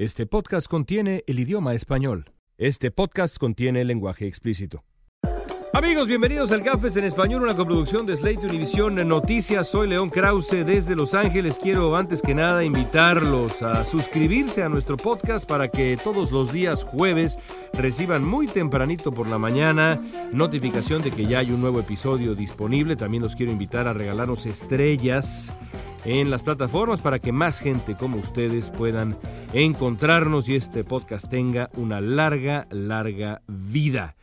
Este podcast contiene el idioma español. Este podcast contiene lenguaje explícito. Amigos, bienvenidos al Gafes en Español, una coproducción de Slate Univision Noticias. Soy León Krause desde Los Ángeles. Quiero antes que nada invitarlos a suscribirse a nuestro podcast para que todos los días jueves reciban muy tempranito por la mañana notificación de que ya hay un nuevo episodio disponible. También los quiero invitar a regalarnos estrellas en las plataformas para que más gente como ustedes puedan encontrarnos y este podcast tenga una larga, larga vida.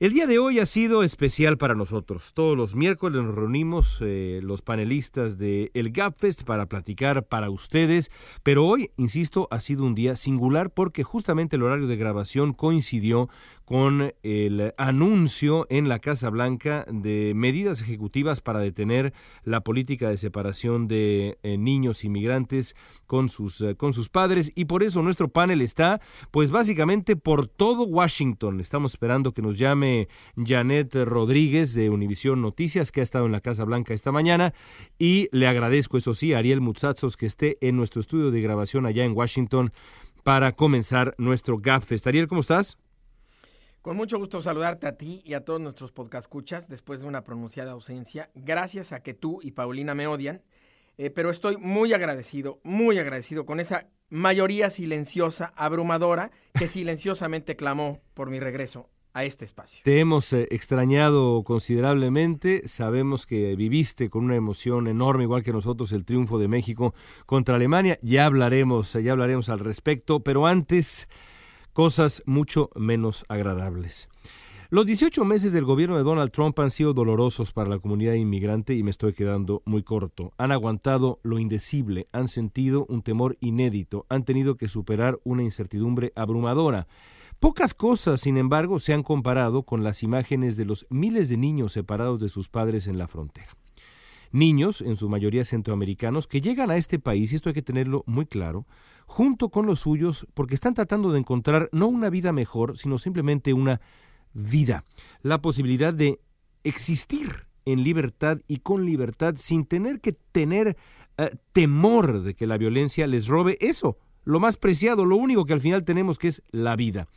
El día de hoy ha sido especial para nosotros. Todos los miércoles nos reunimos eh, los panelistas de el Gapfest para platicar para ustedes, pero hoy, insisto, ha sido un día singular porque justamente el horario de grabación coincidió con el anuncio en la Casa Blanca de medidas ejecutivas para detener la política de separación de eh, niños inmigrantes con sus, eh, con sus padres y por eso nuestro panel está pues básicamente por todo Washington. Estamos esperando que nos llame Janet Rodríguez de Univisión Noticias que ha estado en la Casa Blanca esta mañana y le agradezco eso sí a Ariel Mutsatsos que esté en nuestro estudio de grabación allá en Washington para comenzar nuestro GAPFest. Ariel, ¿cómo estás? Con mucho gusto saludarte a ti y a todos nuestros podcast escuchas después de una pronunciada ausencia. Gracias a que tú y Paulina me odian, eh, pero estoy muy agradecido, muy agradecido con esa mayoría silenciosa, abrumadora, que silenciosamente clamó por mi regreso a este espacio. Te hemos eh, extrañado considerablemente, sabemos que viviste con una emoción enorme, igual que nosotros, el triunfo de México contra Alemania. Ya hablaremos, ya hablaremos al respecto, pero antes cosas mucho menos agradables. Los 18 meses del gobierno de Donald Trump han sido dolorosos para la comunidad inmigrante y me estoy quedando muy corto. Han aguantado lo indecible, han sentido un temor inédito, han tenido que superar una incertidumbre abrumadora. Pocas cosas, sin embargo, se han comparado con las imágenes de los miles de niños separados de sus padres en la frontera. Niños, en su mayoría centroamericanos, que llegan a este país, y esto hay que tenerlo muy claro, junto con los suyos porque están tratando de encontrar no una vida mejor, sino simplemente una vida, la posibilidad de existir en libertad y con libertad sin tener que tener eh, temor de que la violencia les robe eso, lo más preciado, lo único que al final tenemos que es la vida.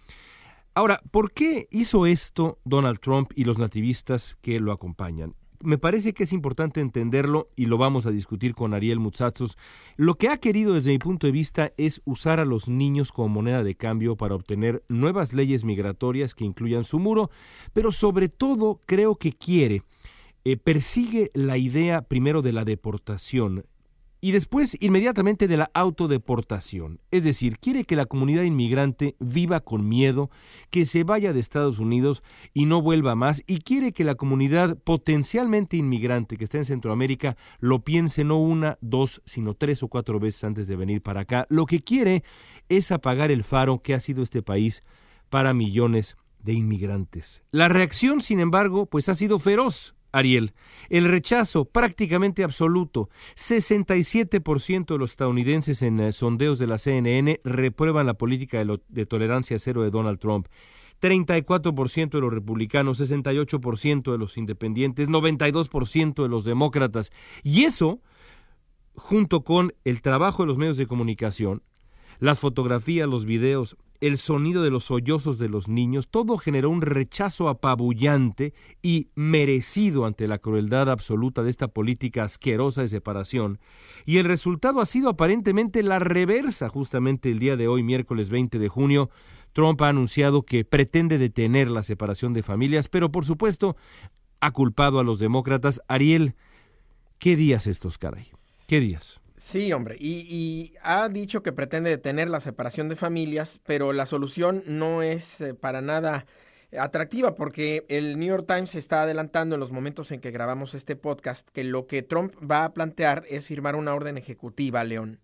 Ahora, ¿por qué hizo esto Donald Trump y los nativistas que lo acompañan? Me parece que es importante entenderlo y lo vamos a discutir con Ariel Mutsatsos. Lo que ha querido desde mi punto de vista es usar a los niños como moneda de cambio para obtener nuevas leyes migratorias que incluyan su muro, pero sobre todo creo que quiere, eh, persigue la idea primero de la deportación, y después inmediatamente de la autodeportación. Es decir, quiere que la comunidad inmigrante viva con miedo, que se vaya de Estados Unidos y no vuelva más, y quiere que la comunidad potencialmente inmigrante que está en Centroamérica lo piense no una, dos, sino tres o cuatro veces antes de venir para acá. Lo que quiere es apagar el faro que ha sido este país para millones de inmigrantes. La reacción, sin embargo, pues ha sido feroz. Ariel. El rechazo prácticamente absoluto. 67% de los estadounidenses en eh, sondeos de la CNN reprueban la política de, tolerancia cero de Donald Trump. 34% de los republicanos, 68% de los independientes, 92% de los demócratas. Y eso, junto con el trabajo de los medios de comunicación, las fotografías, los videos, el sonido de los sollozos de los niños, todo generó un rechazo apabullante y merecido ante la crueldad absoluta de esta política asquerosa de separación, y el resultado ha sido aparentemente la reversa. Justamente el día de hoy, miércoles 20 de junio, Trump ha anunciado que pretende detener la separación de familias, pero por supuesto ha culpado a los demócratas. Ariel, ¿qué días estos, caray? ¿Qué días? Sí, hombre, y, ha dicho que pretende detener la separación de familias, pero la solución no es eh, para nada atractiva porque el New York Times está adelantando en los momentos en que grabamos este podcast que lo que Trump va a plantear es firmar una orden ejecutiva, León.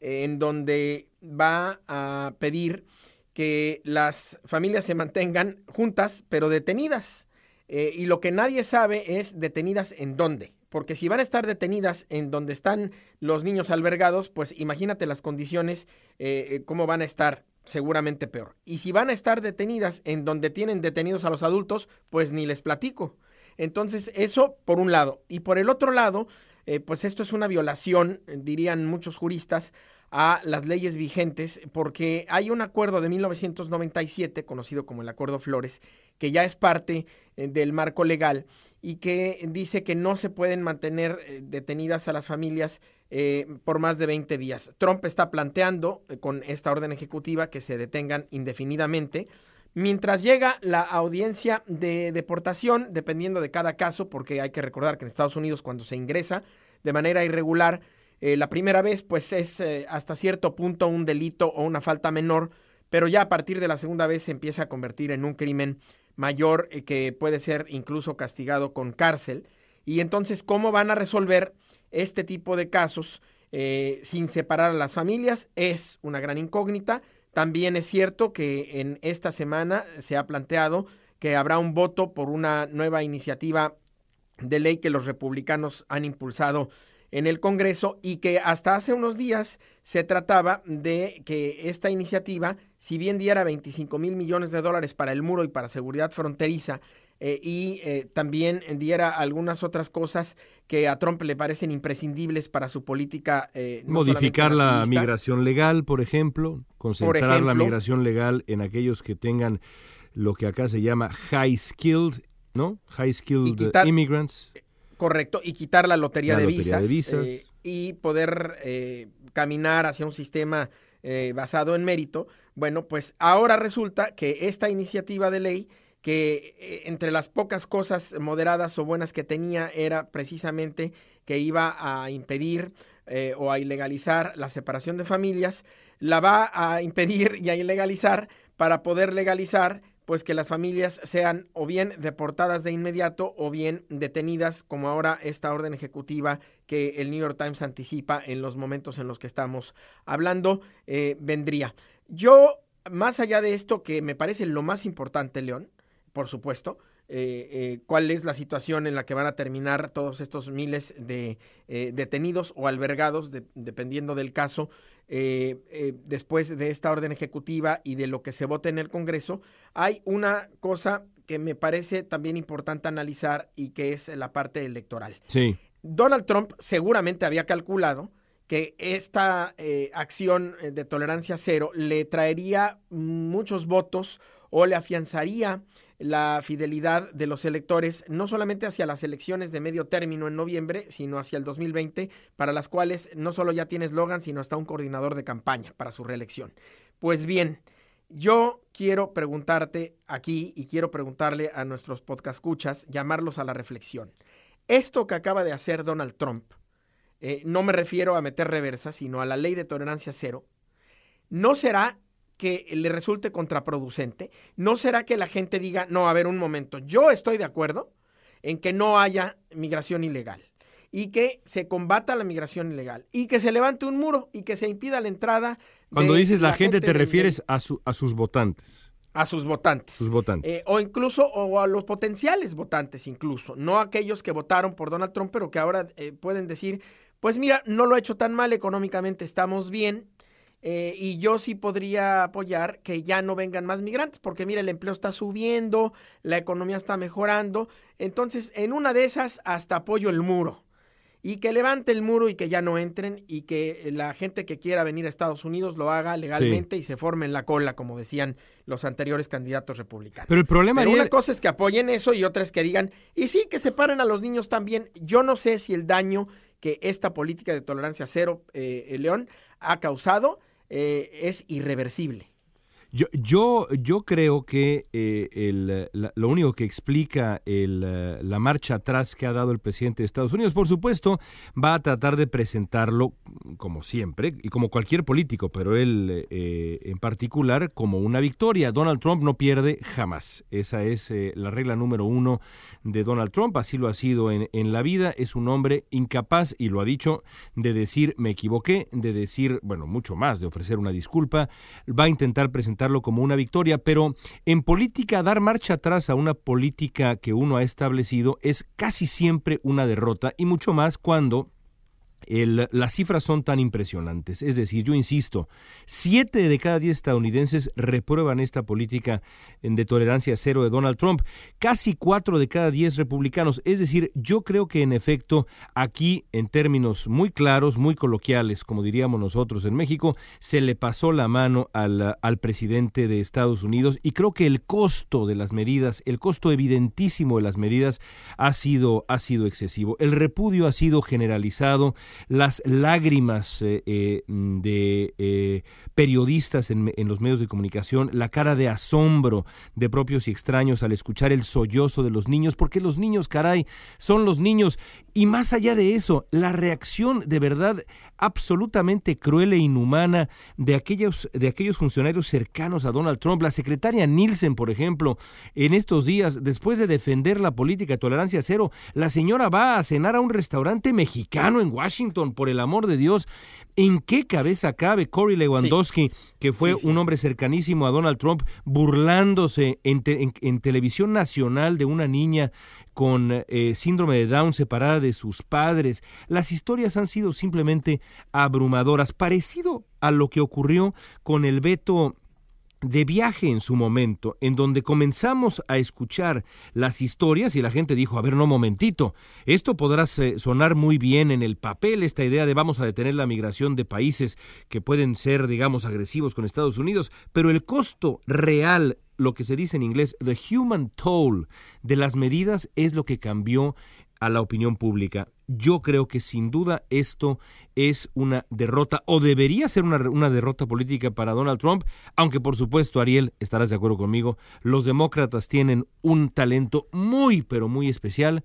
en donde va a pedir que las familias se mantengan juntas, pero detenidas. Eh, y lo que nadie sabe es detenidas en dónde. Porque si van a estar detenidas en donde están los niños albergados, pues imagínate las condiciones, eh, eh, cómo van a estar, seguramente peor. Y si van a estar detenidas en donde tienen detenidos a los adultos, pues ni les platico. Entonces, eso por un lado. Y por el otro lado, pues esto es una violación, dirían muchos juristas, a las leyes vigentes porque hay un acuerdo de 1997, conocido como el Acuerdo Flores, que ya es parte eh, del marco legal y que dice que no se pueden mantener eh, detenidas a las familias eh, por más de 20 días. Trump está planteando con esta orden ejecutiva que se detengan indefinidamente. Mientras llega la audiencia de deportación, dependiendo de cada caso, porque hay que recordar que en Estados Unidos cuando se ingresa de manera irregular, eh, la primera vez, pues es eh, hasta cierto punto un delito o una falta menor, pero ya a partir de la segunda vez se empieza a convertir en un crimen mayor eh, que puede ser incluso castigado con cárcel. Y entonces, ¿cómo van a resolver este tipo de casos sin separar a las familias? Es una gran incógnita. También es cierto que en esta semana se ha planteado que habrá un voto por una nueva iniciativa de ley que los republicanos han impulsado en el Congreso y que hasta hace unos días se trataba de que esta iniciativa, si bien diera 25 mil millones de dólares para el muro y para seguridad fronteriza, eh, y eh, también diera algunas otras cosas que a Trump le parecen imprescindibles para su política. Eh, Modificar la migración legal, por ejemplo, concentrar la migración legal en aquellos que tengan lo que acá se llama high skilled, ¿no? High skilled immigrants. Correcto, y quitar la lotería, de, visas, eh, y poder eh, caminar hacia un sistema eh, basado en mérito. Bueno, pues ahora resulta que esta iniciativa de ley, que entre las pocas cosas moderadas o buenas que tenía era precisamente que iba a impedir o a ilegalizar la separación de familias, la va a impedir y a ilegalizar para poder legalizar pues que las familias sean o bien deportadas de inmediato o bien detenidas, como ahora esta orden ejecutiva que el New York Times anticipa en los momentos en los que estamos hablando, eh, vendría. Yo, más allá de esto, que me parece lo más importante, León, por supuesto, eh, eh, cuál es la situación en la que van a terminar todos estos miles de detenidos o albergados, dependiendo del caso, eh, eh, después de esta orden ejecutiva y de lo que se vote en el Congreso, hay una cosa que me parece también importante analizar y que es la parte electoral. Sí. Donald Trump seguramente había calculado que esta eh, acción de tolerancia cero le traería muchos votos o le afianzaría la fidelidad de los electores, no solamente hacia las elecciones de medio término en noviembre, sino hacia el 2020, para las cuales no solo ya tiene eslogan, sino hasta un coordinador de campaña para su reelección. Pues bien, yo quiero preguntarte aquí y quiero preguntarle a nuestros podcast escuchas, llamarlos a la reflexión. Esto que acaba de hacer Donald Trump, eh, no me refiero a meter reversa, sino a la ley de tolerancia cero, ¿no será que le resulte contraproducente? ¿No será que la gente diga, no, a ver un momento, yo estoy de acuerdo en que no haya migración ilegal y que se combata la migración ilegal y que se levante un muro y que se impida la entrada. Cuando dices la, gente, te refieres a, su, a sus votantes. A sus votantes. Sus votantes. Eh, o incluso, o a los potenciales votantes incluso, no aquellos que votaron por Donald Trump, pero que ahora eh, pueden decir, pues mira, no lo ha hecho tan mal, económicamente estamos bien, eh, y yo sí podría apoyar que ya no vengan más migrantes, porque mira, el empleo está subiendo, la economía está mejorando. Entonces, en una de esas, hasta apoyo el muro. Y que levante el muro y que ya no entren y que la gente que quiera venir a Estados Unidos lo haga legalmente y se forme en la cola, como decían los anteriores candidatos republicanos. Pero el problema Pero una cosa es que apoyen eso y otra es que digan, y sí, que separen a los niños también. Yo no sé si el daño que esta política de tolerancia cero, eh, León, ha causado eh, es irreversible. Yo, yo, yo creo que eh, lo único que explica el, la marcha atrás que ha dado el presidente de Estados Unidos, por supuesto, va a tratar de presentarlo, como siempre, y como cualquier político, pero él eh, en particular, como una victoria. Donald Trump no pierde jamás. Esa es eh, la regla número uno de Donald Trump, así lo ha sido en, en la vida. Es un hombre incapaz, y lo ha dicho, de decir me equivoqué, de decir, bueno, mucho más, de ofrecer una disculpa. Va a intentar presentar como una victoria, pero en política dar marcha atrás a una política que uno ha establecido es casi siempre una derrota y mucho más cuando las cifras son tan impresionantes. Es decir, yo insisto, siete de cada diez estadounidenses reprueban esta política de tolerancia cero de Donald Trump. Casi cuatro de cada diez republicanos. Es decir, yo creo que en efecto aquí, en términos muy claros, muy coloquiales, como diríamos nosotros en México, se le pasó la mano al, al presidente de Estados Unidos y creo que el costo de las medidas, el costo evidentísimo de las medidas ha sido, ha sido excesivo. El repudio ha sido generalizado las lágrimas eh, eh, de eh, periodistas en, los medios de comunicación, la cara de asombro de propios y extraños al escuchar el sollozo de los niños, porque los niños, caray, son los niños. Y más allá de eso, la reacción de verdad absolutamente cruel e inhumana de aquellos, de aquellos funcionarios cercanos a Donald Trump, la secretaria Nielsen, por ejemplo, en estos días, después de defender la política de tolerancia cero, la señora va a cenar a un restaurante mexicano en Washington por el amor de Dios, ¿en qué cabeza cabe Cory Lewandowski, que fue un hombre cercanísimo a Donald Trump, burlándose en, televisión nacional de una niña con eh, síndrome de Down separada de sus padres? Las historias han sido simplemente abrumadoras, parecido a lo que ocurrió con el veto de viaje en su momento, en donde comenzamos a escuchar las historias y la gente dijo, a ver, no, momentito, esto podrá sonar muy bien en el papel, esta idea de vamos a detener la migración de países que pueden ser, digamos, agresivos con Estados Unidos, pero el costo real lo que se dice en inglés, the human toll de las medidas es lo que cambió a la opinión pública. Yo creo que sin duda esto es una derrota o debería ser una, una, derrota política para Donald Trump, aunque por supuesto, Ariel, estarás de acuerdo conmigo, los demócratas tienen un talento muy, pero muy especial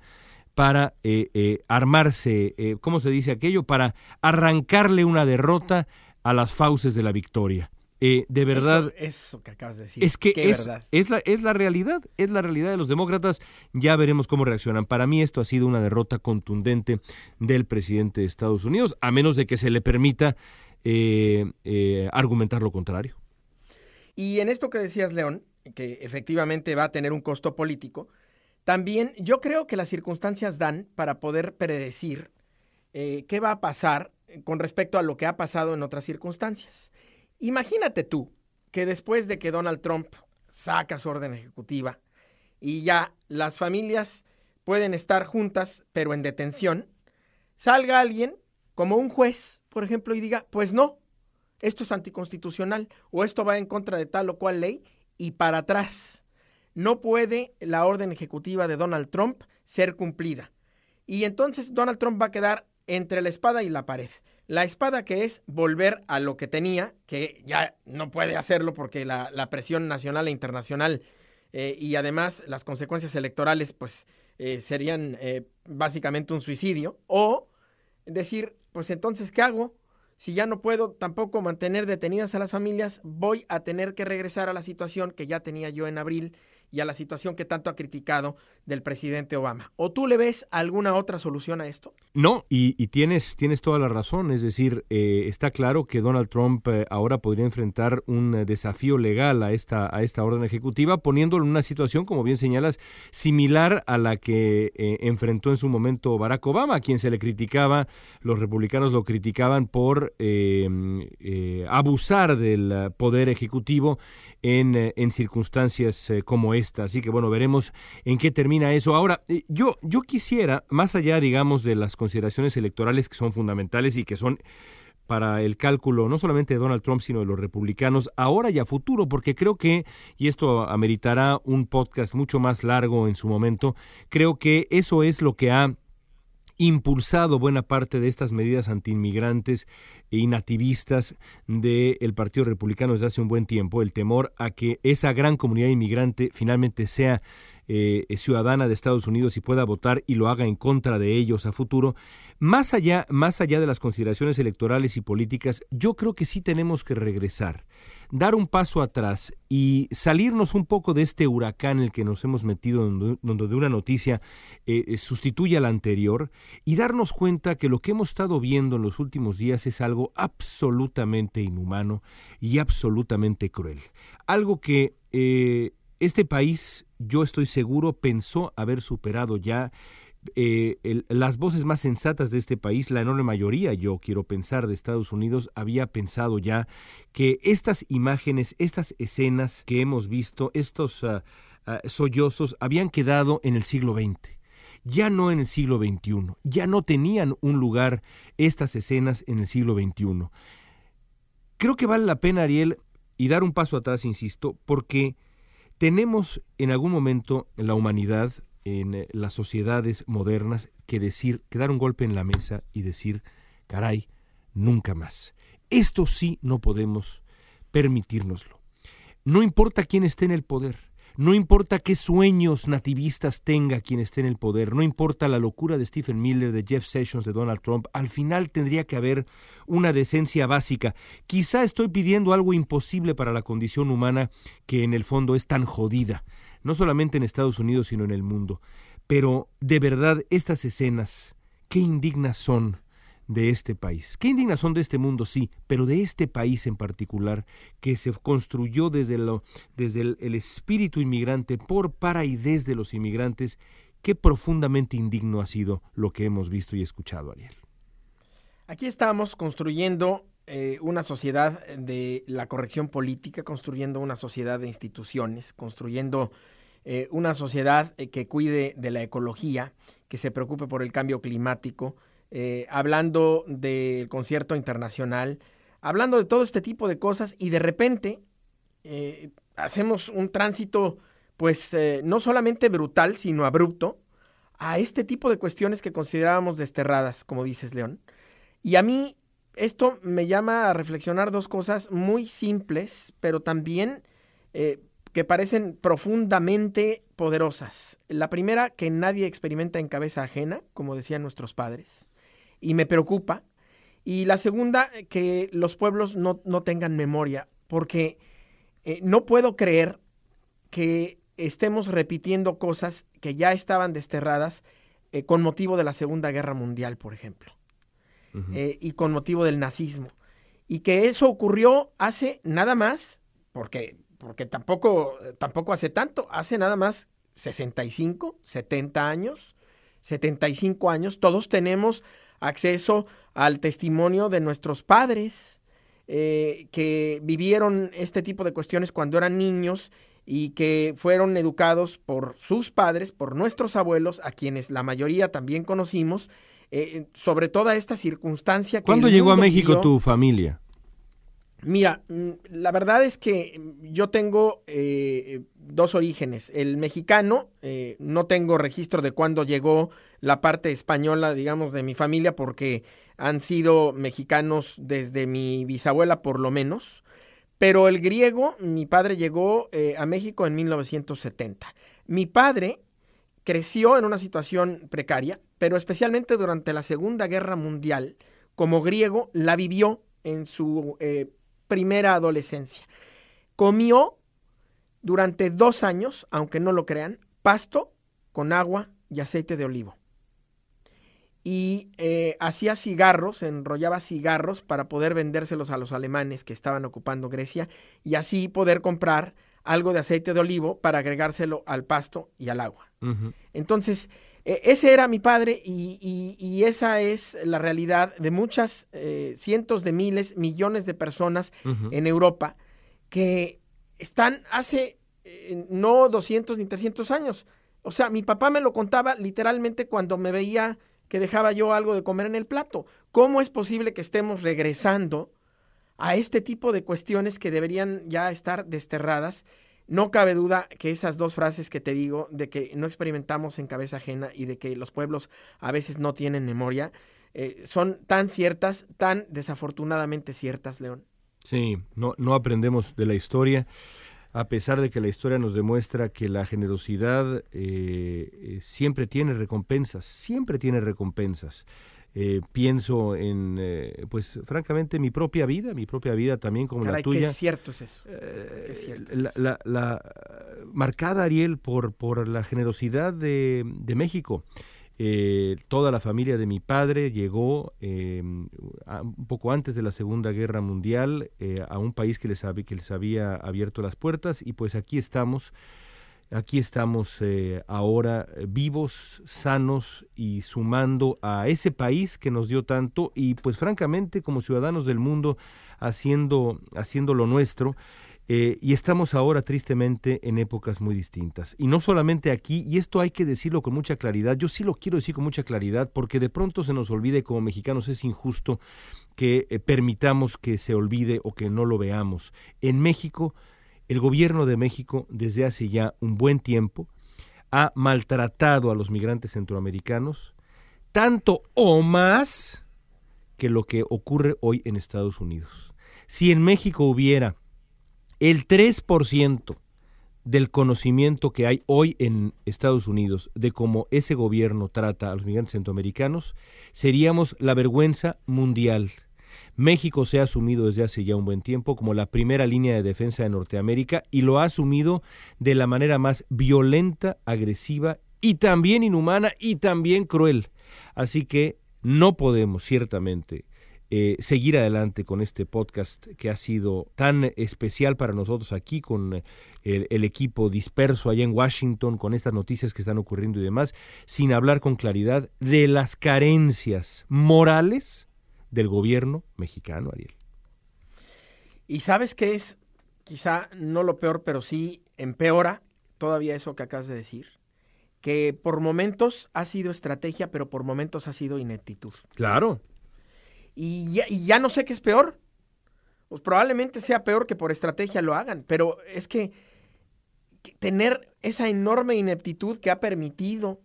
para eh, eh, armarse, eh, ¿cómo se dice aquello? Para arrancarle una derrota a las fauces de la victoria. Eh, de verdad. Eso, que acabas de decir. Es que es, es, la, es la realidad, es la realidad de los demócratas. Ya veremos cómo reaccionan. Para mí esto ha sido una derrota contundente del presidente de Estados Unidos, a menos de que se le permita eh, eh, argumentar lo contrario. Y en esto que decías, León, que efectivamente va a tener un costo político, también yo creo que las circunstancias dan para poder predecir qué va a pasar con respecto a lo que ha pasado en otras circunstancias. Imagínate tú que después de que Donald Trump saca su orden ejecutiva y ya las familias pueden estar juntas pero en detención, salga alguien como un juez, por ejemplo, y diga, pues no, esto es anticonstitucional o esto va en contra de tal o cual ley y para atrás. No puede la orden ejecutiva de Donald Trump ser cumplida. Y entonces Donald Trump va a quedar entre la espada y la pared. La espada que es volver a lo que tenía, que ya no puede hacerlo porque la, presión nacional e internacional eh, y además las consecuencias electorales pues eh, serían eh, básicamente un suicidio. O decir, pues entonces, ¿qué hago? Si ya no puedo tampoco mantener detenidas a las familias, voy a tener que regresar a la situación que ya tenía yo en abril y a la situación que tanto ha criticado del presidente Obama. ¿O tú le ves alguna otra solución a esto? No, y, tienes, tienes toda la razón. Es decir, eh, está claro que Donald Trump eh, ahora podría enfrentar un eh, desafío legal a esta, a esta orden ejecutiva, poniéndolo en una situación, como bien señalas, similar a la que enfrentó en su momento Barack Obama, a quien se le criticaba, los republicanos lo criticaban por abusar del poder ejecutivo en, en circunstancias como esta. Así que bueno, veremos en qué termina eso. Ahora, eh, yo, yo quisiera, más allá, digamos, de las consideraciones electorales que son fundamentales y que son para el cálculo no solamente de Donald Trump, sino de los republicanos, ahora y a futuro, porque creo que, y esto ameritará un podcast mucho más largo en su momento, creo que eso es lo que ha impulsado buena parte de estas medidas antiinmigrantes y nativistas del Partido Republicano desde hace un buen tiempo, el temor a que esa gran comunidad inmigrante finalmente sea eh, ciudadana de Estados Unidos y pueda votar y lo haga en contra de ellos a futuro, más allá, más allá de las consideraciones electorales y políticas, yo creo que sí tenemos que regresar, dar un paso atrás y salirnos un poco de este huracán en el que nos hemos metido, donde, una noticia eh, eh, sustituye a la anterior, y darnos cuenta que lo que hemos estado viendo en los últimos días es algo absolutamente inhumano y absolutamente cruel. Algo que este país, yo estoy seguro, pensó haber superado ya eh, las voces más sensatas de este país, la enorme mayoría, yo quiero pensar, de Estados Unidos, había pensado ya que estas imágenes, estas escenas que hemos visto, estos uh, sollozos, habían quedado en el siglo XX ya no en el siglo XXI, ya no tenían un lugar estas escenas en el siglo XXI. Creo que vale la pena, Ariel, y dar un paso atrás, insisto, porque tenemos en algún momento en la humanidad, en eh, las sociedades modernas, que decir, que dar un golpe en la mesa y decir, caray, nunca más. Esto sí no podemos permitírnoslo. No importa quién esté en el poder, no importa qué sueños nativistas tenga quien esté en el poder, no importa la locura de Stephen Miller, de Jeff Sessions, de Donald Trump, al final tendría que haber una decencia básica. Quizá estoy pidiendo algo imposible para la condición humana que en el fondo es tan jodida, no solamente en Estados Unidos, sino en el mundo. Pero de verdad estas escenas, qué indignas son de este país. Qué indignación de este mundo, sí, pero de este país en particular, que se construyó desde, lo, desde el, espíritu inmigrante, por, para y desde los inmigrantes, qué profundamente indigno ha sido lo que hemos visto y escuchado, Ariel. Aquí estamos construyendo eh, una sociedad de la corrección política, construyendo una sociedad de instituciones, construyendo eh, una sociedad eh, que cuide de la ecología, que se preocupe por el cambio climático, eh, hablando del concierto internacional, hablando de todo este tipo de cosas y de repente eh, hacemos un tránsito pues eh, no solamente brutal, sino abrupto a este tipo de cuestiones que considerábamos desterradas, como dices, León. Y a mí esto me llama a reflexionar dos cosas muy simples, pero también que parecen profundamente poderosas. La primera, que nadie experimenta en cabeza ajena, como decían nuestros padres y me preocupa. Y la segunda, que los pueblos no, tengan memoria, porque eh, no puedo creer que estemos repitiendo cosas que ya estaban desterradas eh, con motivo de la Segunda Guerra Mundial, por ejemplo, eh, y con motivo del nazismo. Y que eso ocurrió hace nada más, porque, porque tampoco, tampoco hace tanto, hace nada más 65, 70 años, 75 años, todos tenemos acceso al testimonio de nuestros padres eh, que vivieron este tipo de cuestiones cuando eran niños y que fueron educados por sus padres, por nuestros abuelos, a quienes la mayoría también conocimos, eh, sobre toda esta circunstancia. Que ¿Cuándo llegó a México tu familia? Mira, mm, la verdad es que yo tengo eh, dos orígenes. El mexicano, eh, no tengo registro de cuándo llegó la parte española, digamos, de mi familia, porque han sido mexicanos desde mi bisabuela por lo menos. Pero el griego, mi padre llegó eh, a México en 1970. Mi padre creció en una situación precaria, pero especialmente durante la Segunda Guerra Mundial, como griego, la vivió en su primera adolescencia. Comió durante dos años, aunque no lo crean, pasto con agua y aceite de olivo. Y eh, hacía cigarros, enrollaba cigarros para poder vendérselos a los alemanes que estaban ocupando Grecia y así poder comprar algo de aceite de olivo para agregárselo al pasto y al agua. Entonces, ese era mi padre y, esa es la realidad de muchas, eh, cientos de miles, millones de personas en Europa que están hace eh, no 200 ni 300 años. O sea, mi papá me lo contaba literalmente cuando me veía que dejaba yo algo de comer en el plato. ¿Cómo es posible que estemos regresando a este tipo de cuestiones que deberían ya estar desterradas no cabe duda que esas dos frases que te digo, de que no experimentamos en cabeza ajena y de que los pueblos a veces no tienen memoria, eh, son tan ciertas, tan desafortunadamente ciertas, León. Sí, no, no aprendemos de la historia, a pesar de que la historia nos demuestra que la generosidad eh, eh, siempre tiene recompensas, siempre tiene recompensas. Pienso en, pues francamente, mi propia vida, mi propia vida también como la tuya. Qué cierto es eso. la, marcada, Ariel, por, por la generosidad de, de México. Eh, toda la familia de mi padre llegó eh, un poco antes de la Segunda Guerra Mundial eh, a un país que les, que les había abierto las puertas y pues aquí estamos, aquí estamos ahora vivos, sanos y sumando a ese país que nos dio tanto y pues francamente como ciudadanos del mundo haciendo, haciendo lo nuestro. Eh, y estamos ahora tristemente en épocas muy distintas. Y no solamente aquí, y esto hay que decirlo con mucha claridad, yo sí lo quiero decir con mucha claridad porque de pronto se nos olvide como mexicanos es injusto que eh, permitamos que se olvide o que no lo veamos. En México, el gobierno de México desde hace ya un buen tiempo ha maltratado a los migrantes centroamericanos tanto o más que lo que ocurre hoy en Estados Unidos. Si en México hubiera el 3% del conocimiento que hay hoy en Estados Unidos de cómo ese gobierno trata a los migrantes centroamericanos, seríamos la vergüenza mundial. México se ha asumido desde hace ya un buen tiempo como la primera línea de defensa de Norteamérica y lo ha asumido de la manera más violenta, agresiva y también inhumana y también cruel. Así que no podemos ciertamente eh, seguir adelante con este podcast que ha sido tan especial para nosotros aquí con eh, el, equipo disperso allá en Washington, con estas noticias que están ocurriendo y demás, sin hablar con claridad de las carencias morales del gobierno mexicano, Ariel. Y sabes qué es, quizá no lo peor, pero sí empeora todavía eso que acabas de decir, que por momentos ha sido estrategia, pero por momentos ha sido ineptitud. Claro y ya, no sé qué es peor. Pues probablemente sea peor que por estrategia lo hagan, pero es que, tener esa enorme ineptitud que ha permitido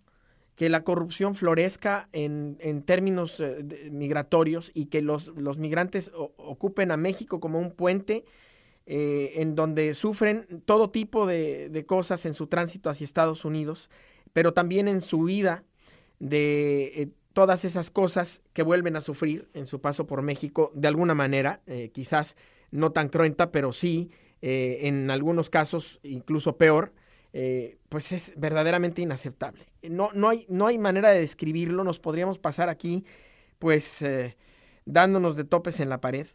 que la corrupción florezca en, términos eh, migratorios y que los, los migrantes ocupen a México como un puente eh, en donde sufren todo tipo de, de, cosas en su tránsito hacia Estados Unidos, pero también en su vida de eh, todas esas cosas que vuelven a sufrir en su paso por México de alguna manera, quizás no tan cruenta, pero sí, en algunos casos incluso peor, eh, pues es verdaderamente inaceptable. No, no, hay, no hay manera de describirlo, nos podríamos pasar aquí pues dándonos de topes en la pared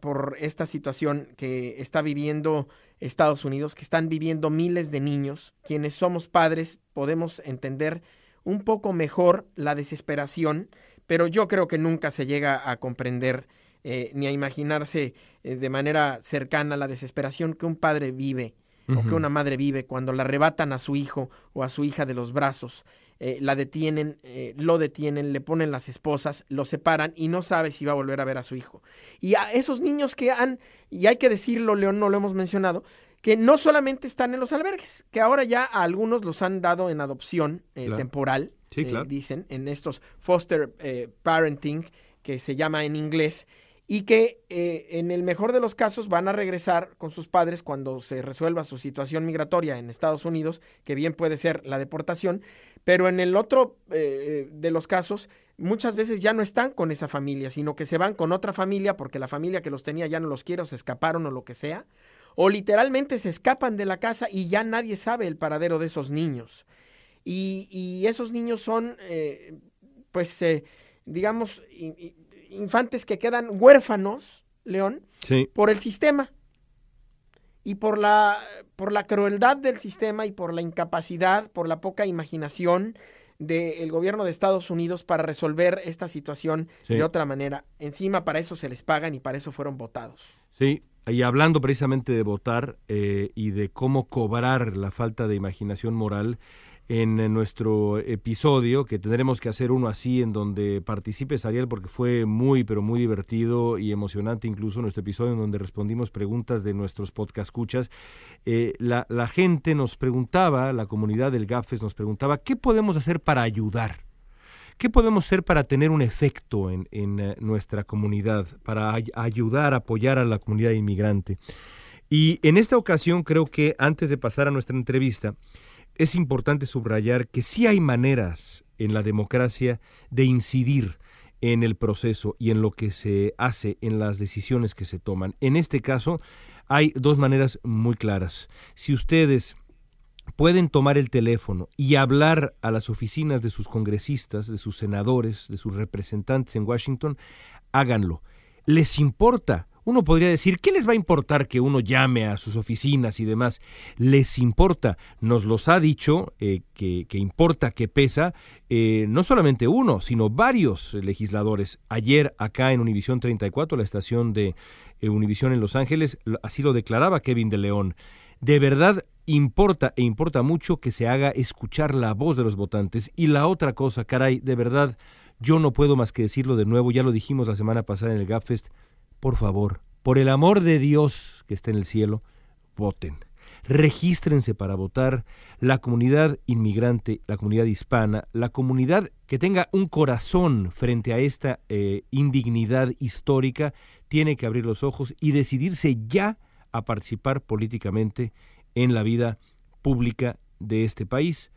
por esta situación que está viviendo Estados Unidos, que están viviendo miles de niños, quienes somos padres podemos entender un poco mejor la desesperación, pero yo creo que nunca se llega a comprender eh, ni a imaginarse eh, de manera cercana la desesperación que un padre vive o que una madre vive cuando la arrebatan a su hijo o a su hija de los brazos, eh, la detienen, lo detienen, le ponen las esposas, lo separan y no sabe si va a volver a ver a su hijo. Y a esos niños que han, y hay que decirlo, León, no lo hemos mencionado, que no solamente están en los albergues, que ahora ya a algunos los han dado en adopción eh, temporal, eh, dicen, en estos foster eh, parenting, que se llama en inglés, y que en el mejor de los casos van a regresar con sus padres cuando se resuelva su situación migratoria en Estados Unidos, que bien puede ser la deportación, pero en el otro de los casos muchas veces ya no están con esa familia, sino que se van con otra familia porque la familia que los tenía ya no los quiere o se escaparon o lo que sea, o literalmente se escapan de la casa y ya nadie sabe el paradero de esos niños. Y, esos niños son, eh, pues, eh, digamos, infantes que quedan huérfanos, León, por el sistema y por la, por la crueldad del sistema y por la incapacidad, por la poca imaginación del gobierno de Estados Unidos para resolver esta situación de otra manera. Encima para eso se les pagan y para eso fueron votados. Sí, y hablando precisamente de votar eh, y de cómo cobrar la falta de imaginación moral, en nuestro episodio, que tendremos que hacer uno así en donde participe Ariel porque fue muy, pero muy divertido y emocionante incluso nuestro episodio en donde respondimos preguntas de nuestros podcast escuchas. Eh, la, gente nos preguntaba, la comunidad del GAFES nos preguntaba, ¿qué podemos hacer para ayudar? ¿Qué podemos hacer para tener un efecto en, en eh, nuestra comunidad, para ay ayudar, apoyar a la comunidad inmigrante? Y en esta ocasión creo que antes de pasar a nuestra entrevista, es importante subrayar que sí hay maneras en la democracia de incidir en el proceso y en lo que se hace, en las decisiones que se toman. En este caso, hay dos maneras muy claras. Si ustedes pueden tomar el teléfono y hablar a las oficinas de sus congresistas, de sus senadores, de sus representantes en Washington, háganlo. ¿Les importa uno podría decir, ¿qué les va a importar que uno llame a sus oficinas y demás? Les importa, nos los ha dicho eh, que, que, importa, que pesa, eh, no solamente uno, sino varios legisladores. Ayer acá en Univisión 34, la estación de eh, Univisión en Los Ángeles, así lo declaraba Kevin de León. De verdad importa e importa mucho que se haga escuchar la voz de los votantes. Y la otra cosa, caray, de verdad, yo no puedo más que decirlo de nuevo, ya lo dijimos la semana pasada en el GAPFest, por favor, por el amor de Dios que está en el cielo, voten. Regístrense para votar. La comunidad inmigrante, la comunidad hispana, la comunidad que tenga un corazón frente a esta eh, indignidad histórica, tiene que abrir los ojos y decidirse ya a participar políticamente en la vida pública de este país.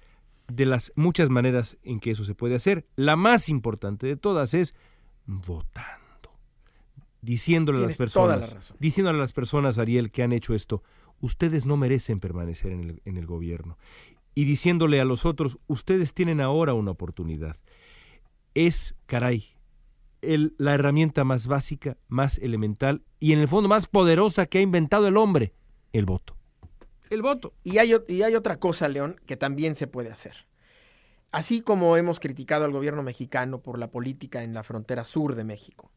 De las muchas maneras en que eso se puede hacer, la más importante de todas es votar diciéndole a las personas, diciéndole a las personas, Ariel, que han hecho esto, ustedes no merecen permanecer en el, en el gobierno. Y diciéndole a los otros, ustedes tienen ahora una oportunidad. Es, caray, el, la herramienta más básica, más elemental y en el fondo más poderosa que ha inventado el hombre, el voto. El voto. Y hay, y hay otra cosa, León, que también se puede hacer. Así como hemos criticado al gobierno mexicano por la política en la frontera sur de México,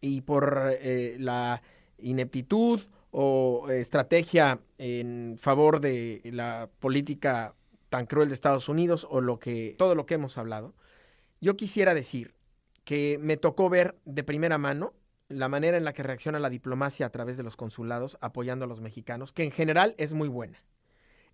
y por eh, la ineptitud o estrategia en favor de la política tan cruel de Estados Unidos o lo que todo lo que hemos hablado, yo quisiera decir que me tocó ver de primera mano la manera en la que reacciona la diplomacia a través de los consulados apoyando a los mexicanos, que en general es muy buena.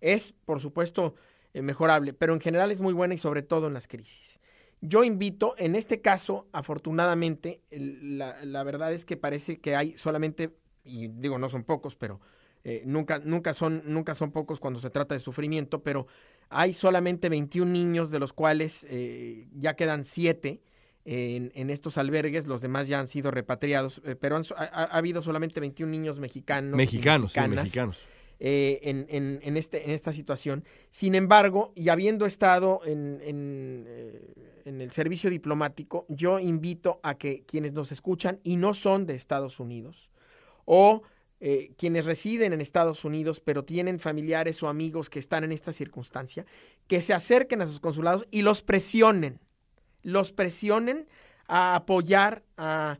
Es, por supuesto, eh, mejorable, pero en general es muy buena y sobre todo en las crisis. Yo invito, en este caso, afortunadamente, la, la, verdad es que parece que hay solamente, y digo, no son pocos, pero eh, nunca, nunca, son, nunca son pocos cuando se trata de sufrimiento, pero hay solamente 21 niños, de los cuales eh, ya quedan 7 en, en, estos albergues, los demás ya han sido repatriados, eh, pero han, ha, ha, habido solamente 21 niños mexicanos. Mexicanos, sí, mexicanos. Eh, en, en, en, este, en esta situación. Sin embargo, y habiendo estado en, en, eh, en, el servicio diplomático, yo invito a que quienes nos escuchan y no son de Estados Unidos, o eh, quienes residen en Estados Unidos, pero tienen familiares o amigos que están en esta circunstancia, que se acerquen a sus consulados y los presionen, los presionen a apoyar a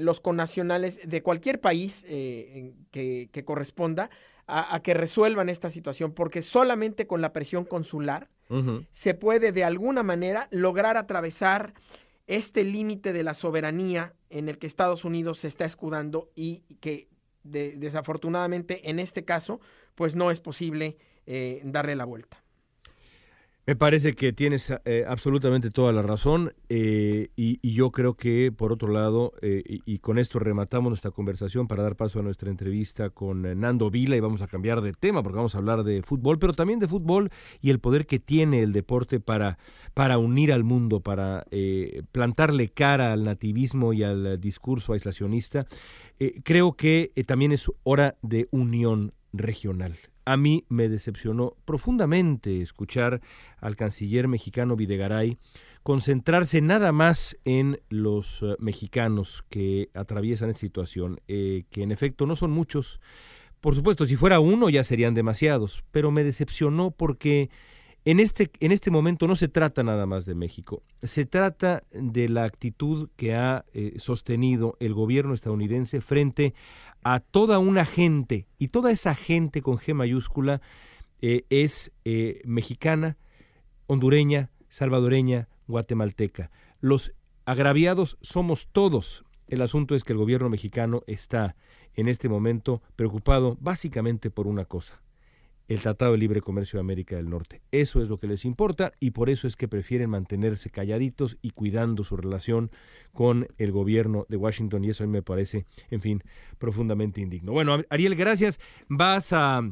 los connacionales de cualquier país que, que corresponda a, a, que resuelvan esta situación, porque solamente con la presión consular uh -huh. se puede de alguna manera lograr atravesar este límite de la soberanía en el que Estados Unidos se está escudando y que de, desafortunadamente en este caso pues no es posible eh, darle la vuelta. Me parece que tienes eh, absolutamente toda la razón eh, y, y, yo creo que, por otro lado, eh, y, y, con esto rematamos nuestra conversación para dar paso a nuestra entrevista con eh, Nando Vila y vamos a cambiar de tema porque vamos a hablar de fútbol, pero también de fútbol y el poder que tiene el deporte para, para unir al mundo, para eh, plantarle cara al nativismo y al discurso aislacionista. Creo que también es hora de unión regional a mí me decepcionó profundamente escuchar al canciller mexicano Videgaray concentrarse nada más en los uh, mexicanos que atraviesan esta situación, eh, que en efecto no son muchos. Por supuesto, si fuera uno ya serían demasiados, pero me decepcionó porque en este, en este momento no se trata nada más de México, se trata de la actitud que ha eh, sostenido el gobierno estadounidense frente a toda una gente, y toda esa gente con G mayúscula eh, es eh, mexicana, hondureña, salvadoreña, guatemalteca. Los agraviados somos todos. El asunto es que el gobierno mexicano está en este momento preocupado básicamente por una cosa, el Tratado de Libre Comercio de América del Norte. Eso es lo que les importa y por eso es que prefieren mantenerse calladitos y cuidando su relación con el gobierno de Washington y eso a mí me parece, en fin, profundamente indigno. Bueno, Ariel, gracias. Vas a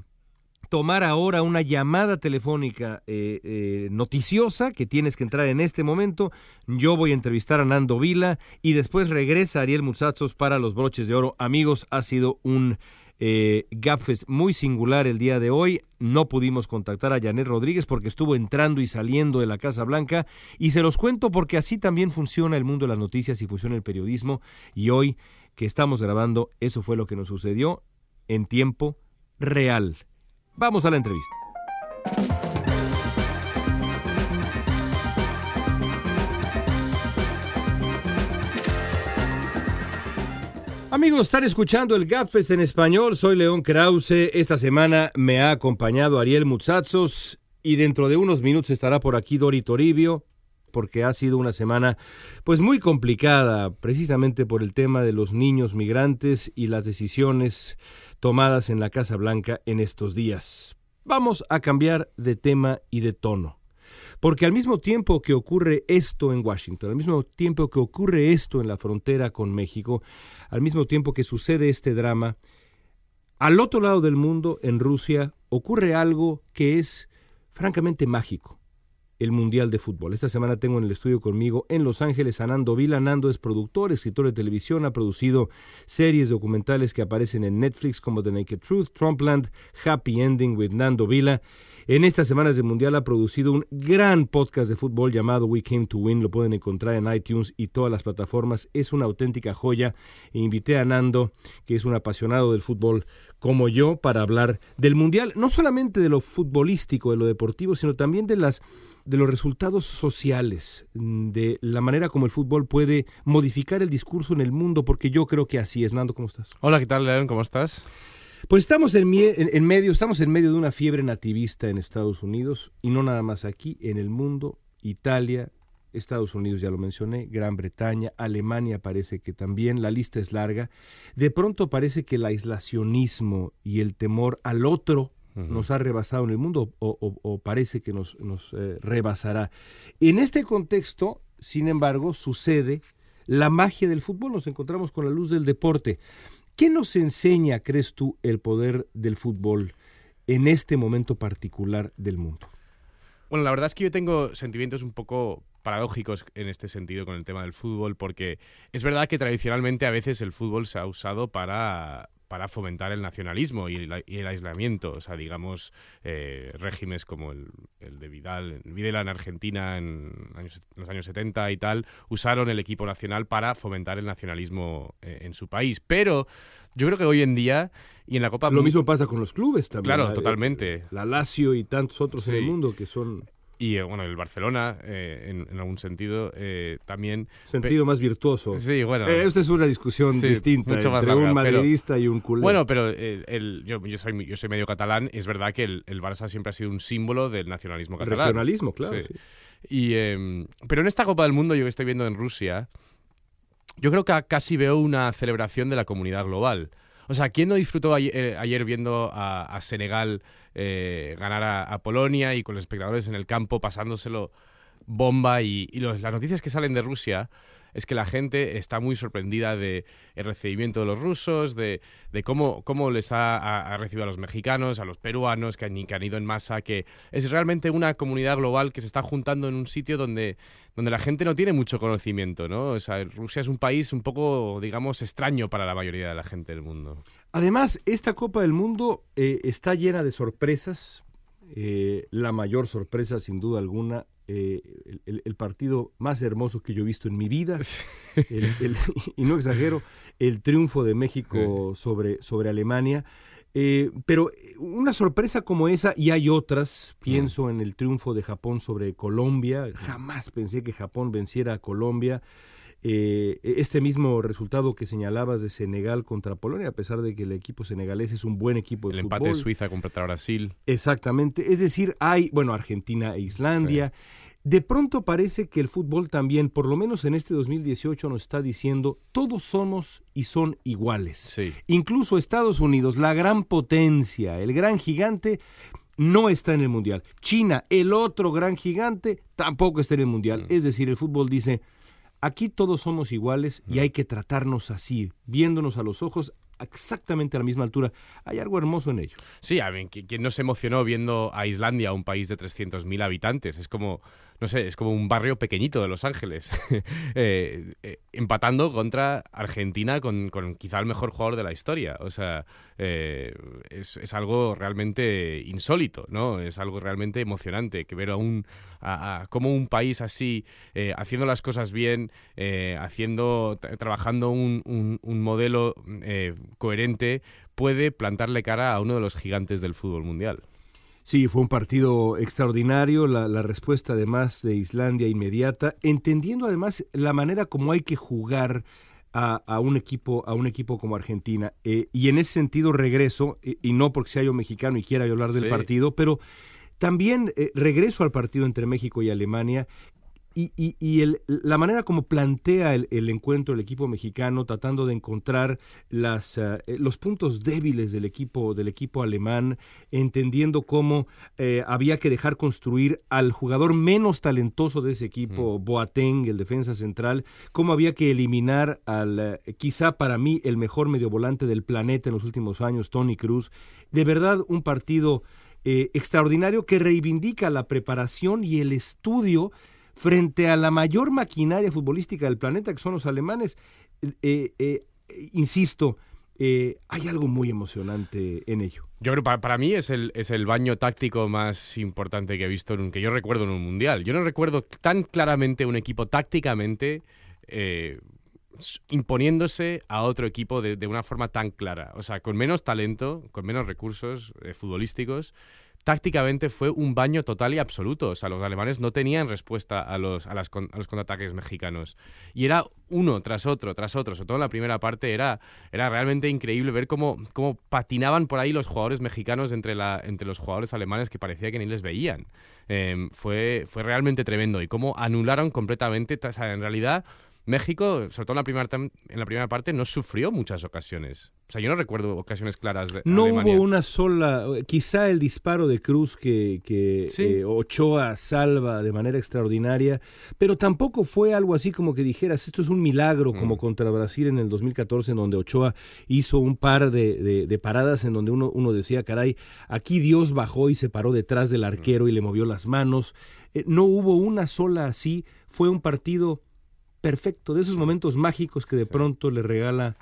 tomar ahora una llamada telefónica eh, eh, noticiosa que tienes que entrar en este momento. Yo voy a entrevistar a Nando Vila y después regresa Ariel Muchachos para los broches de oro. Amigos, ha sido un eh, Gapfest muy singular el día de hoy. No pudimos contactar a Janet Rodríguez porque estuvo entrando y saliendo de la Casa Blanca y se los cuento porque así también funciona el mundo de las noticias y funciona el periodismo y hoy que estamos grabando eso fue lo que nos sucedió en tiempo real. Vamos a la entrevista. Amigos, están escuchando el Gapfest en español. Soy León Krause. Esta semana me ha acompañado Ariel Mutsatsos y dentro de unos minutos estará por aquí Dori Toribio porque ha sido una semana pues muy complicada precisamente por el tema de los niños migrantes y las decisiones tomadas en la Casa Blanca en estos días. Vamos a cambiar de tema y de tono. Porque al mismo tiempo que ocurre esto en Washington, al mismo tiempo que ocurre esto en la frontera con México, al mismo tiempo que sucede este drama, al otro lado del mundo, en Rusia, ocurre algo que es francamente mágico el Mundial de Fútbol. Esta semana tengo en el estudio conmigo en Los Ángeles a Nando Vila. Nando es productor, escritor de televisión, ha producido series documentales que aparecen en Netflix como The Naked Truth, Trumpland, Happy Ending with Nando Vila. En estas semanas de Mundial ha producido un gran podcast de fútbol llamado We Came to Win. Lo pueden encontrar en iTunes y todas las plataformas. Es una auténtica joya. E invité a Nando, que es un apasionado del fútbol, como yo para hablar del Mundial, no solamente de lo futbolístico, de lo deportivo, sino también de, las, de los resultados sociales, de la manera como el fútbol puede modificar el discurso en el mundo, porque yo creo que así es. Nando, ¿cómo estás? Hola, ¿qué tal, León? ¿Cómo estás? Pues estamos en, en, medio, estamos en medio de una fiebre nativista en Estados Unidos, y no nada más aquí, en el mundo, Italia, Estados Unidos ya lo mencioné, Gran Bretaña, Alemania parece que también, la lista es larga. De pronto parece que el aislacionismo y el temor al otro nos ha rebasado en el mundo o, parece que nos, eh, rebasará. En este contexto, sin embargo, sucede la magia del fútbol, nos encontramos con la luz del deporte. ¿Qué nos enseña, crees tú, el poder del fútbol en este momento particular del mundo? Bueno, la verdad es que yo tengo sentimientos un poco paradójicos en este sentido con el tema del fútbol, porque es verdad que tradicionalmente a veces el fútbol se ha usado para para fomentar el nacionalismo y el, aislamiento. O sea, digamos, eh, regímenes como el, de Vidal, Videla en Argentina en, los años 70 y tal, usaron el equipo nacional para fomentar el nacionalismo eh, en su país. Pero yo creo que hoy en día y en la Copa... Lo mismo pasa con los clubes también. Claro, totalmente. La Lazio y tantos otros en el mundo que son y eh, bueno, el Barcelona, eh, en, algún sentido, eh, también... Sentido más virtuoso. Sí, bueno. esta es una discusión distinta entre un madridista y un culé. Bueno, pero el, yo, yo, soy, yo soy medio catalán, es verdad que el, el, Barça siempre ha sido un símbolo del nacionalismo catalán. Regionalismo, claro. Y, em, pero en esta Copa del Mundo, yo que estoy viendo en Rusia, yo creo que casi veo una celebración de la comunidad global. O sea, ¿quién no disfrutó ayer, viendo a Senegal eh, ganar a, Polonia y con los espectadores en el campo pasándoselo bomba y, las noticias que salen de Rusia es que la gente está muy sorprendida del el recibimiento de los rusos, de, cómo, cómo les ha, recibido a los mexicanos, a los peruanos que han, que han, ido en masa, que es realmente una comunidad global que se está juntando en un sitio donde, donde la gente no tiene mucho conocimiento, ¿no? O sea, Rusia es un país un poco, digamos, extraño para la mayoría de la gente del mundo. Además, esta Copa del Mundo eh, está llena de sorpresas. Eh, la mayor sorpresa, sin duda alguna, eh, el, partido más hermoso que yo he visto en mi vida, y no exagero, el triunfo de México sobre, sobre Alemania. pero una sorpresa como esa, y hay otras, pienso en el triunfo de Japón sobre Colombia, jamás pensé que Japón venciera a Colombia. Eh, este mismo resultado que señalabas de Senegal contra Polonia, a pesar de que el equipo senegalés es un buen equipo de el fútbol. empate de Suiza contra Brasil. Exactamente. Es decir, hay, bueno, Argentina e Islandia. De pronto parece que el fútbol también, por lo menos en este 2018, nos está diciendo, todos somos y son iguales. Sí. Incluso Estados Unidos, la gran potencia, el gran gigante, no está en el Mundial. China, el otro gran gigante, tampoco está en el Mundial. Es decir, el fútbol dice, aquí todos somos iguales y hay que tratarnos así, viéndonos a los ojos exactamente a la misma altura. Hay algo hermoso en ello. Sí, a ver, ¿qui- ¿quién no se emocionó viendo a Islandia, un país de 300.000 habitantes? Es como, no sé, es como un barrio pequeñito de Los Ángeles, Eh, eh, empatando contra Argentina con, con quizá el mejor jugador de la historia. O sea, eh, es, es algo realmente insólito, ¿no? Es algo realmente emocionante que ver a un, a, a cómo un país así, eh, haciendo las cosas bien, haciendo, tra- trabajando un, un- un modelo coherente, puede plantarle cara a uno de los gigantes del fútbol mundial. Sí, fue un partido extraordinario, la, la respuesta además de Islandia inmediata, entendiendo además la manera como hay que jugar a, a un equipo a un equipo como Argentina. Eh, y en ese sentido regreso, y, y no porque sea yo mexicano y quiera yo hablar del Sí. partido, pero también eh, regreso al partido entre México y Alemania. Y, y- y el- la manera como plantea el, el encuentro el equipo mexicano, tratando de encontrar las, eh, los puntos débiles del equipo, del equipo alemán, entendiendo cómo eh, había que dejar construir al jugador menos talentoso de ese equipo, Boateng, el defensa central, cómo había que eliminar al, eh, quizá para mí, el mejor mediovolante del planeta en los últimos años, Tony Cruz. De verdad, un partido eh, extraordinario que reivindica la preparación y el estudio frente a la mayor maquinaria futbolística del planeta, que son los alemanes. Eh, eh, insisto, eh, hay algo muy emocionante en ello. Yo creo para, para mí es el, es el baño táctico más importante que he visto, en que yo recuerdo en un mundial. Yo no recuerdo tan claramente un equipo tácticamente imponiéndose a otro equipo de, de una forma tan clara. O sea, con menos talento, con menos recursos futbolísticos, tácticamente fue un baño total y absoluto. O sea, los alemanes no tenían respuesta a los, a los contraataques mexicanos. Y era uno tras otro, tras otro. Sobre todo en la primera parte era, era realmente increíble ver cómo, cómo patinaban por ahí los jugadores mexicanos entre, la, entre los jugadores alemanes que parecía que ni les veían. Eh, fue, fue realmente tremendo. Y cómo anularon completamente. O sea, en realidad... México, sobre todo en la, primera, en la primera parte, no sufrió muchas ocasiones. O sea, yo no recuerdo ocasiones claras de No Alemania. hubo una sola, quizá el disparo de Cruz que, que Sí. eh, Ochoa salva de manera extraordinaria, pero tampoco fue algo así como que dijeras, esto es un milagro, como Mm. contra Brasil en el 2014, en donde Ochoa hizo un par de, de- de paradas en donde uno, uno decía, caray, aquí Dios bajó y se paró detrás del arquero y le movió las manos. Eh, no hubo una sola así, fue un partido perfecto, de esos momentos mágicos que de pronto le regala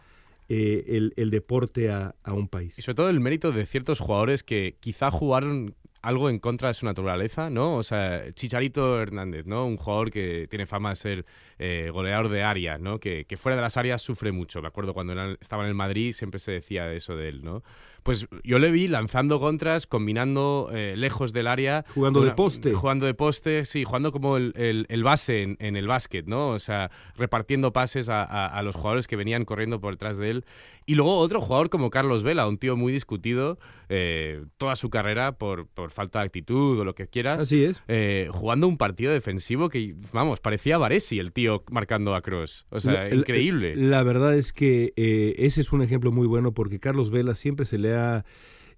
eh, el, el deporte a, a un país. Y sobre todo el mérito de ciertos jugadores que quizá jugaron algo en contra de su naturaleza, ¿no? O sea, Chicharito Hernández, ¿no? Un jugador que tiene fama de ser eh, goleador de área, ¿no? Que, que fuera de las áreas sufre mucho. Me acuerdo cuando era- estaba en el Madrid siempre se decía eso de él, ¿no? Pues yo le vi lanzando contras, combinando eh, lejos del área. Jugando de poste. Jugando de poste, sí, jugando como el, el- el base en, en el básquet, ¿no? O sea, repartiendo pases a, a- a los jugadores que venían corriendo por detrás de él. Y luego otro jugador como Carlos Vela, un tío muy discutido eh, toda su carrera por, por falta de actitud o lo que quieras. Así es. eh, jugando un partido defensivo que, vamos, parecía Varesi el tío marcando a Cross. O sea, La- la- increíble. La, verdad es que eh, ese es un ejemplo muy bueno porque Carlos Vela siempre se le ha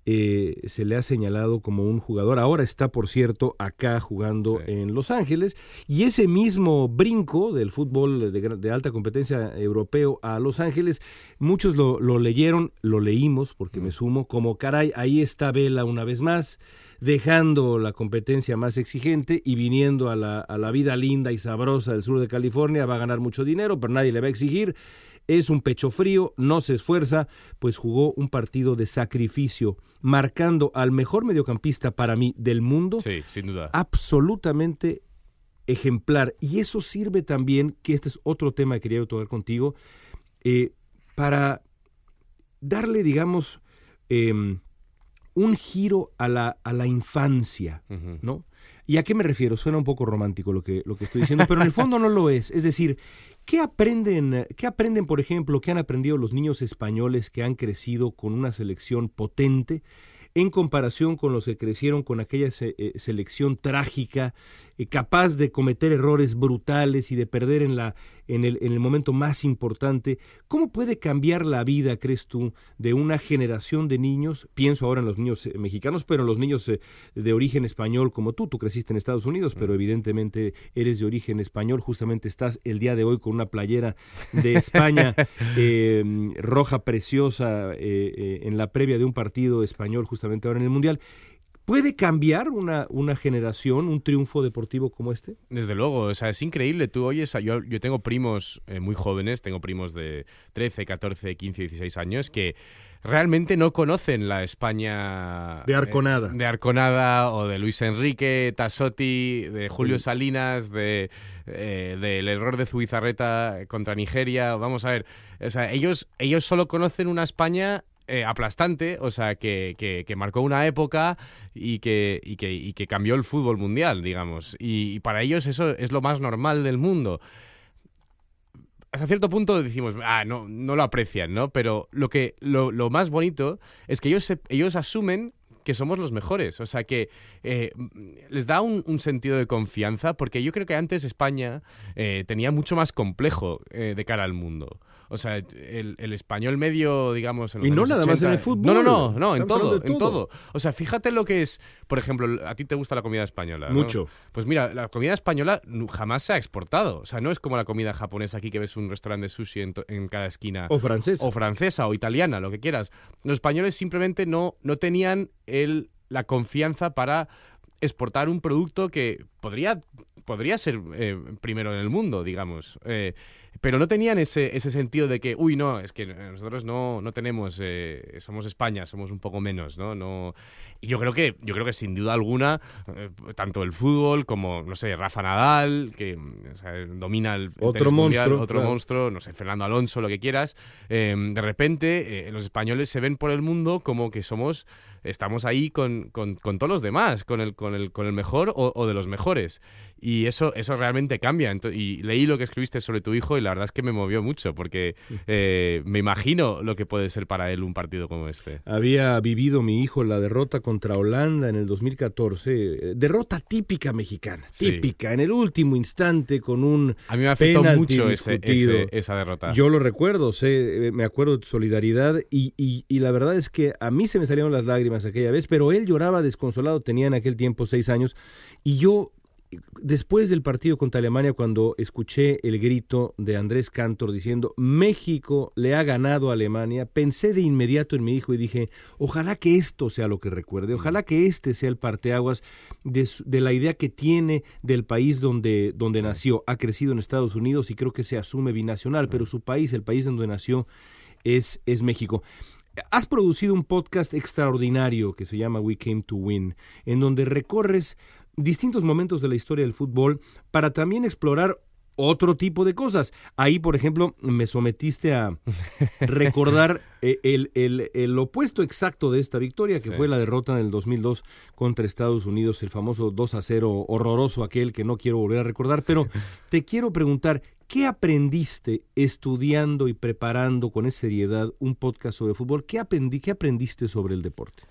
eh, se le ha señalado como un jugador. Ahora está, por cierto, acá jugando Sí. en Los Ángeles. Y ese mismo brinco del fútbol de, alta competencia europeo a Los Ángeles, muchos lo, lo leyeron, lo leímos, porque me sumo, como caray, ahí está Vela una vez más dejando la competencia más exigente y viniendo a la, a la vida linda y sabrosa del sur de California, va a ganar mucho dinero, pero nadie le va a exigir. Es un pecho frío, no se esfuerza, pues jugó un partido de sacrificio, marcando al mejor mediocampista para mí del mundo, Sí, sin duda. absolutamente ejemplar. Y eso sirve también, que este es otro tema que quería tocar contigo, eh, para darle, digamos, em, un giro a la, a la infancia. ¿no? ¿Y a qué me refiero? Suena un poco romántico lo que, lo que estoy diciendo, pero en el fondo no lo es. Es decir, ¿qué aprenden, ¿qué aprenden, por ejemplo, qué han aprendido los niños españoles que han crecido con una selección potente? en comparación con los que crecieron con aquella eh, selección trágica, capaz de cometer errores brutales y de perder en, la, en, el, en el momento más importante. ¿Cómo puede cambiar la vida, crees tú, de una generación de niños? Pienso ahora en los niños eh, mexicanos, pero en los niños de origen español como tú. Tú creciste en Estados Unidos, pero evidentemente eres de origen español. Justamente estás el día de hoy con una playera de España roja preciosa en la previa de un partido español justamente ahora en el Mundial. ¿Puede cambiar una, una generación un triunfo deportivo como este? Desde luego, o sea, es increíble. Tú oyes, yo, yo tengo primos eh, muy jóvenes, tengo primos de 13, 14, 15, 16 años que realmente no conocen la España de Arconada, de Arconada o de Luis Enrique, Tassotti, de Julio Salinas, de eh, del error de Zubizarreta contra Nigeria. Vamos a ver, o sea, ellos ellos solo conocen una España eh, aplastante, o sea, que, que, marcó una época y que, y que, y que cambió el fútbol mundial, digamos. Y, para ellos eso es lo más normal del mundo. Hasta cierto punto decimos, ah, no, no lo aprecian, ¿no? Pero lo, que, lo, lo más bonito es que ellos, ellos asumen que somos los mejores. O sea que eh, les da un, sentido de confianza porque yo creo que antes España eh, tenía mucho más complejo de cara al mundo. O sea, el, español medio, digamos. y no nada más en el fútbol. No, no, no, no en todo, en todo. O sea, fíjate lo que es, por ejemplo, a ti te gusta la comida española. Mucho. Pues mira, la comida española jamás se ha exportado. O sea, no es como la comida japonesa aquí que ves un restaurante de sushi en, cada esquina. O francesa. O francesa o italiana, lo que quieras. Los españoles simplemente no, no tenían el, la confianza para exportar un producto que podría, podría ser eh, primero en el mundo, digamos. Eh, pero no tenían ese, ese sentido de que, uy, no, es que nosotros no, no tenemos, eh, somos España, somos un poco menos, ¿no? no y yo creo que, yo creo que sin duda alguna, tanto el fútbol como, no sé, Rafa Nadal, que domina el, otro monstruo, otro monstruo, no sé, Fernando Alonso, lo que quieras, de repente los españoles se ven por el mundo como que somos estamos ahí con, con, con, todos los demás, con el, con el, con el mejor o, de los mejores. Y eso, eso realmente cambia. y leí lo que escribiste sobre tu hijo y la verdad es que me movió mucho, porque eh, me imagino lo que puede ser para él un partido como este. Había vivido mi hijo la derrota contra Holanda en el 2014, eh, derrota típica mexicana, típica, en el último instante con un A mí me afectó mucho ese, esa derrota. Yo lo recuerdo, sé, eh, me acuerdo de solidaridad y, y, y la verdad es que a mí se me salieron las lágrimas aquella vez, pero él lloraba desconsolado, tenía en aquel tiempo seis años, y yo después del partido contra Alemania, cuando escuché el grito de Andrés Cantor diciendo México le ha ganado a Alemania, pensé de inmediato en mi hijo y dije, ojalá que esto sea lo que recuerde, ojalá que este sea el parteaguas de, de la idea que tiene del país donde, donde nació. Ha crecido en Estados Unidos y creo que se asume binacional, pero su país, el país donde nació, es, es México. Has producido un podcast extraordinario que se llama We Came to Win, en donde recorres distintos momentos de la historia del fútbol para también explorar otro tipo de cosas. Ahí, por ejemplo, me sometiste a recordar eh, el, opuesto exacto de esta victoria, que fue la derrota en el 2002 contra Estados Unidos, el famoso 2 a 0 horroroso aquel que no quiero volver a recordar, pero te quiero preguntar, ¿Qué aprendiste estudiando y preparando con esa seriedad un podcast sobre fútbol? ¿Qué, aprendí, qué aprendiste sobre el deporte?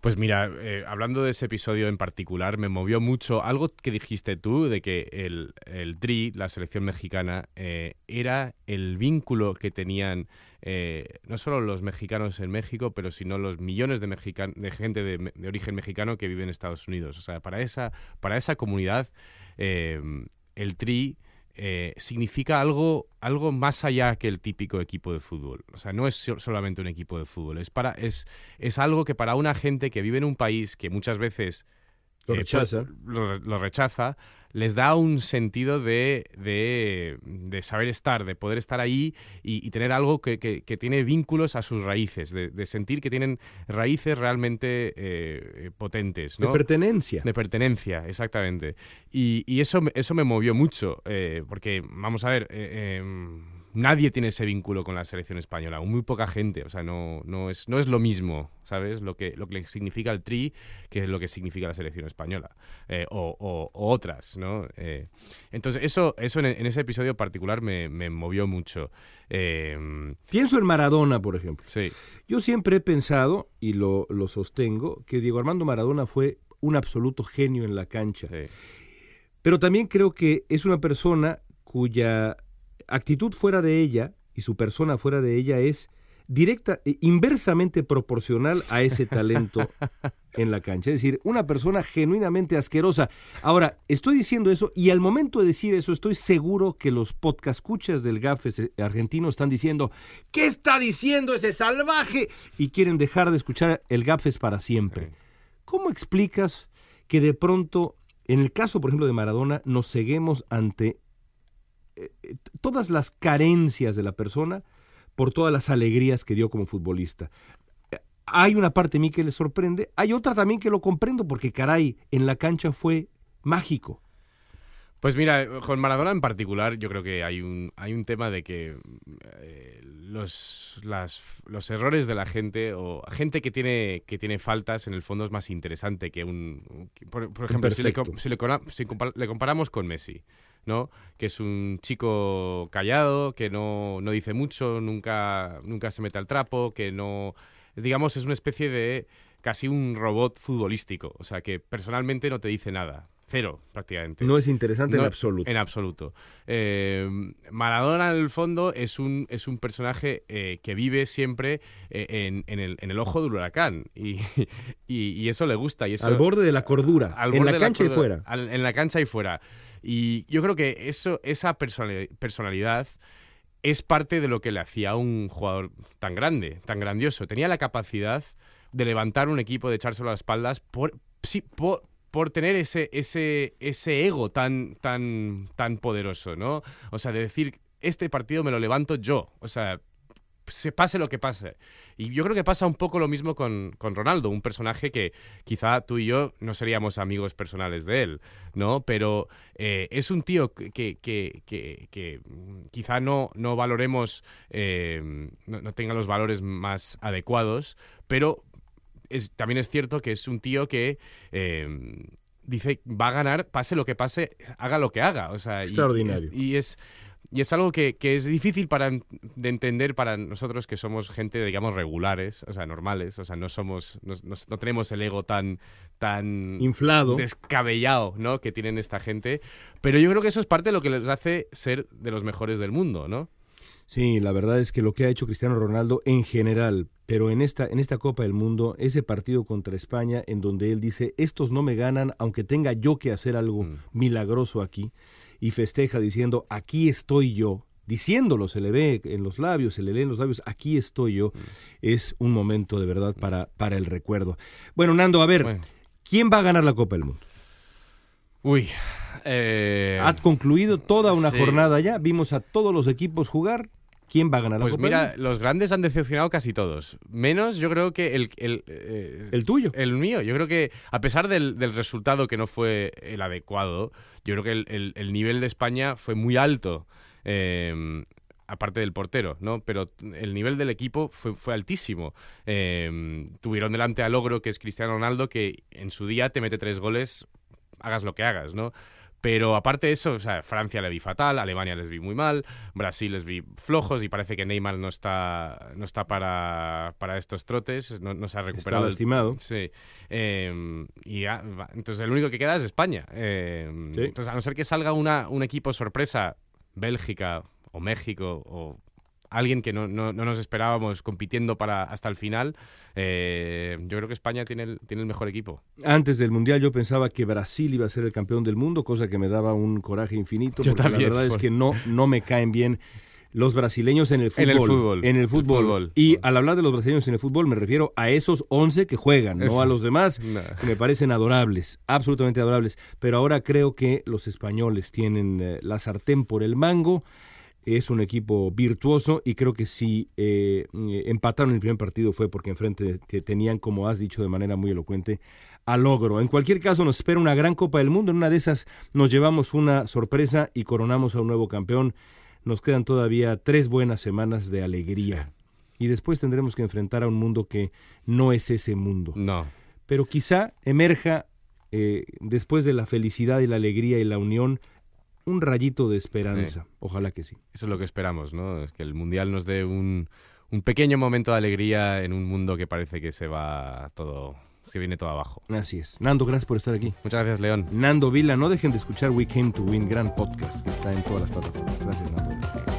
Pues mira, eh, hablando de ese episodio en particular, me movió mucho algo que dijiste tú de que el, el DRI, la selección mexicana, eh, era el vínculo que tenían eh, no solo los mexicanos en México, pero sino los millones de, de gente de, de, origen mexicano que viven en Estados Unidos. O sea, para esa, para esa comunidad, el TRI eh, significa algo, algo más allá que el típico equipo de fútbol. O sea, no es solamente un equipo de fútbol, es, para, es, es algo que para una gente que vive en un país que muchas veces lo eh, pues, rechaza, lo rechaza les da un sentido de, de, saber estar, de poder estar ahí y, tener algo que, que, tiene vínculos a sus raíces, de, sentir que tienen raíces realmente eh, potentes. De pertenencia. De pertenencia, exactamente. Y, y eso, eso me movió mucho, eh, porque, vamos a ver, eh, em, nadie tiene ese vínculo con la selección española, muy poca gente, o sea, no, no, es, no es lo mismo, ¿sabes? Lo que, lo que significa el tri que es lo que significa la selección española, eh, o, otras, ¿no? Eh, entonces, eso, eso en, ese episodio particular me, movió mucho. Em, Pienso en Maradona, por ejemplo. Sí. Yo siempre he pensado, y lo, lo sostengo, que Diego Armando Maradona fue un absoluto genio en la cancha. Pero también creo que es una persona cuya actitud fuera de ella y su persona fuera de ella es directa, e inversamente proporcional a ese talento en la cancha. Es decir, una persona genuinamente asquerosa. Ahora, estoy diciendo eso y al momento de decir eso estoy seguro que los podcascuchas del GAFES argentino están diciendo, ¿qué está diciendo ese salvaje? Y quieren dejar de escuchar el GAFES para siempre. ¿Cómo explicas que de pronto, en el caso, por ejemplo, de Maradona, nos seguimos ante eh, eh, todas las carencias de la persona por todas las alegrías que dio como futbolista. Hay una parte de mí que le sorprende, hay otra también que lo comprendo porque caray, en la cancha fue mágico. Pues mira, con Maradona en particular, yo creo que hay un, hay un tema de que eh, los, los errores de la gente o gente que tiene, que tiene faltas en el fondo es más interesante que un... por, ejemplo, si, le, le, comparamos con Messi. ¿No? Que es un chico callado, que no, no dice mucho, nunca, nunca se mete al trapo, que no. Digamos, es una especie de casi un robot futbolístico. O sea, que personalmente no te dice nada. Cero, prácticamente. No es interesante en absoluto. En absoluto. Eh, Maradona, en el fondo, es un, es un personaje eh, que vive siempre eh, en, en, el, en, el, ojo del huracán. Y, y, eso le gusta. Y eso, al borde de la cordura. en la cancha y fuera. en la cancha y fuera. Y yo creo que eso, esa personalidad es parte de lo que le hacía un jugador tan grande, tan grandioso. Tenía la capacidad de levantar un equipo, de echárselo a las espaldas por, sí, por, por tener ese, ese, ese ego tan, tan, tan poderoso, ¿no? O sea, de decir, este partido me lo levanto yo. O sea, se pase lo que pase. Y yo creo que pasa un poco lo mismo con, Ronaldo, un personaje que quizá tú y yo no seríamos amigos personales de él, ¿no? Pero eh, es un tío que, que, quizá no, no valoremos, eh, no, tenga los valores más adecuados, pero es, también es cierto que es un tío que... Eh, dice va a ganar, pase lo que pase, haga lo que haga. O sea, Extraordinario. y es y es algo que, es difícil para, de entender para nosotros que somos gente, digamos, regulares, o sea, normales, o sea, no somos, no, tenemos el ego tan, tan inflado, descabellado, ¿no? Que tienen esta gente. Pero yo creo que eso es parte de lo que les hace ser de los mejores del mundo, ¿no? Sí, la verdad es que lo que ha hecho Cristiano Ronaldo en general, pero en esta, en esta Copa del Mundo, ese partido contra España, en donde él dice, estos no me ganan, aunque tenga yo que hacer algo mm. milagroso aquí y festeja diciendo, aquí estoy yo, diciéndolo, se le ve en los labios, se le lee en los labios, aquí estoy yo, es un momento de verdad para, para el recuerdo. Bueno, Nando, a ver, ¿quién va a ganar la Copa del Mundo? Uy. Eh... Ha concluido toda una jornada ya, vimos a todos los equipos jugar. ¿Quién va a ganar la pues Copa? Pues mira, los grandes han decepcionado casi todos. Menos yo creo que el... El, eh, el tuyo. El mío. Yo creo que a pesar del, del, resultado que no fue el adecuado, yo creo que el, el nivel de España fue muy alto. Eh, aparte del portero, ¿no? Pero el nivel del equipo fue, fue altísimo. Eh, tuvieron delante a Logro, que es Cristiano Ronaldo, que en su día te mete tres goles, hagas lo que hagas, ¿no? Pero aparte de eso, o sea, Francia le vi fatal, Alemania les vi muy mal, Brasil les vi flojos y parece que Neymar no está, no está para, para estos trotes, no, se ha recuperado. Está lastimado. Sí. Em, y entonces el único que queda es España. Em, entonces, a no ser que salga una, un equipo sorpresa, Bélgica o México o alguien que no, no, no, nos esperábamos compitiendo para hasta el final. Eh, yo creo que España tiene el, tiene el mejor equipo. Antes del Mundial yo pensaba que Brasil iba a ser el campeón del mundo, cosa que me daba un coraje infinito, porque la verdad es que no, no me caen bien los brasileños en el fútbol. En el fútbol. En el fútbol. Y al hablar de los brasileños en el fútbol me refiero a esos 11 que juegan, no a los demás, que me parecen adorables, absolutamente adorables. Pero ahora creo que los españoles tienen eh, la sartén por el mango es un equipo virtuoso y creo que si eh, empataron el primer partido fue porque enfrente tenían, como has dicho de manera muy elocuente, a logro. En cualquier caso nos espera una gran Copa del Mundo, en una de esas nos llevamos una sorpresa y coronamos a un nuevo campeón nos quedan todavía tres buenas semanas de alegría. Y después tendremos que enfrentar a un mundo que no es ese mundo. No. Pero quizá emerja, eh, después de la felicidad y la alegría y la unión, un rayito de esperanza. Ojalá que sí. Eso es lo que esperamos, ¿no? Es que el Mundial nos dé un, un pequeño momento de alegría en un mundo que parece que se va todo que viene todo abajo. Así es. Nando, gracias por estar aquí. Muchas gracias, León. Nando Vila, no dejen de escuchar We Came to Win, gran podcast que está en todas las plataformas. Gracias, Nando.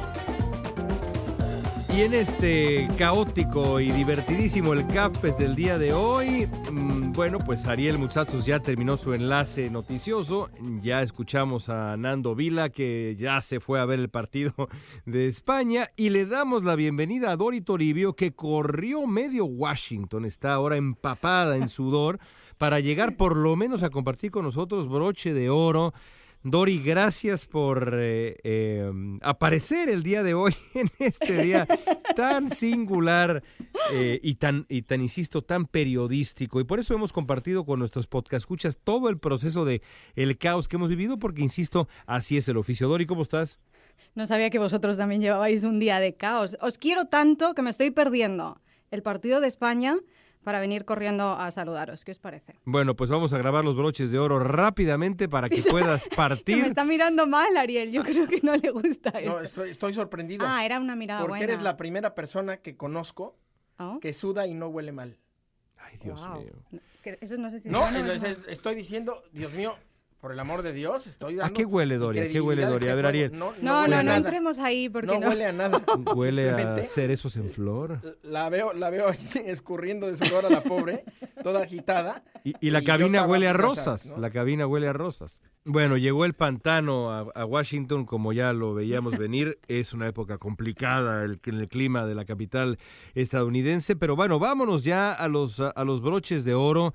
Y en este caótico y divertidísimo el CAPES del día de hoy, mm, bueno, pues Ariel Muchachos ya terminó su enlace noticioso. Ya escuchamos a Nando Vila que ya se fue a ver el partido de España y le damos la bienvenida a Dori Toribio que corrió medio Washington, está ahora empapada en sudor para llegar por lo menos a compartir con nosotros broche de oro. Dori, gracias por eh, eh, aparecer el día de hoy en este día tan singular eh, y tan, y tan, insisto, tan periodístico. Y por eso hemos compartido con nuestros podcast escuchas todo el proceso de el caos que hemos vivido, porque insisto, así es el oficio. Dori, ¿cómo estás? No sabía que vosotros también llevabais un día de caos. Os quiero tanto que me estoy perdiendo el partido de España para venir corriendo a saludaros. ¿Qué os parece? Bueno, pues vamos a grabar los broches de oro rápidamente para que puedas partir. me está mirando mal, Ariel. Yo creo que no le gusta No, estoy, sorprendido. Ah, era una mirada Porque eres la primera persona que conozco ¿Oh? que suda y no huele mal. Ay, Dios mío. Eso no sé si... No, estoy diciendo, Dios mío, por el amor de Dios, estoy dando. ¿A qué huele, Doria? ¿A qué huele, Doria? A ver, Ariel. No, no, no, no, entremos ahí porque no. huele a nada. Huele a cerezos en flor. La veo, la veo escurriendo de sudor a la pobre, toda agitada. Y, la cabina huele a rosas. La cabina huele a rosas. Bueno, llegó el pantano a, Washington, como ya lo veíamos venir. Es una época complicada el, el clima de la capital estadounidense. Pero bueno, vámonos ya a los, a los broches de oro.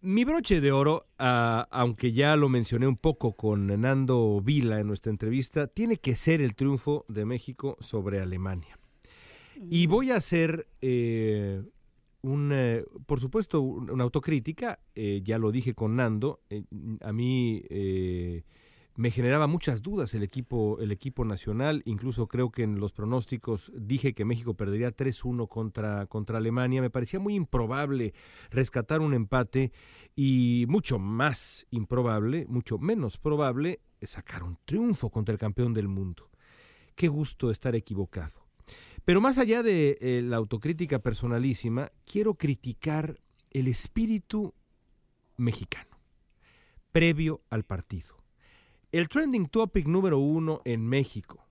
Mi broche de oro, ah, aunque ya lo mencioné un poco con Nando Vila en nuestra entrevista, tiene que ser el triunfo de México sobre Alemania. Y mm. voy a hacer eh, un, eh, por supuesto, una autocrítica, eh, ya lo dije con Nando, a mí me generaba muchas dudas el equipo, el equipo nacional, incluso creo que en los pronósticos dije que México perdería 3-1 contra, contra Alemania, me parecía muy improbable rescatar un empate y mucho más improbable, mucho menos probable sacar un triunfo contra el campeón del mundo. Qué gusto estar equivocado. Pero más allá de eh, la autocrítica personalísima, quiero criticar el espíritu mexicano previo al partido el trending topic número uno en México,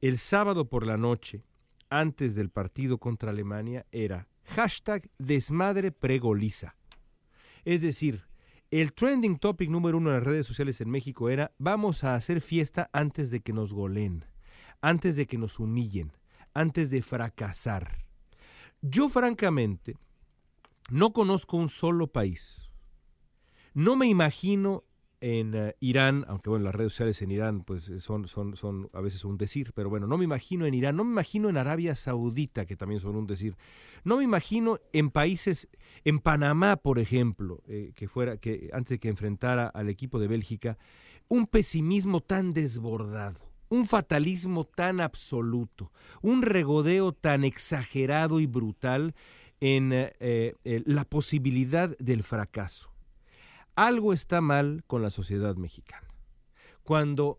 el sábado por la noche, antes del partido contra Alemania, era hashtag desmadre pregoliza. Es decir, el trending topic número uno en las redes sociales en México era vamos a hacer fiesta antes de que nos goleen, antes de que nos humillen, antes de fracasar. Yo francamente no conozco un solo país. No me imagino en eh, Irán, aunque bueno, las redes sociales en Irán pues eh, son, son, son a veces un decir, pero bueno, no me imagino en Irán, no me imagino en Arabia Saudita, que también son un decir, no me imagino en países, en Panamá, por ejemplo, eh, que fuera, que antes de que enfrentara al equipo de Bélgica, un pesimismo tan desbordado, un fatalismo tan absoluto, un regodeo tan exagerado y brutal en la posibilidad del fracaso. Algo está mal con la sociedad mexicana. Cuando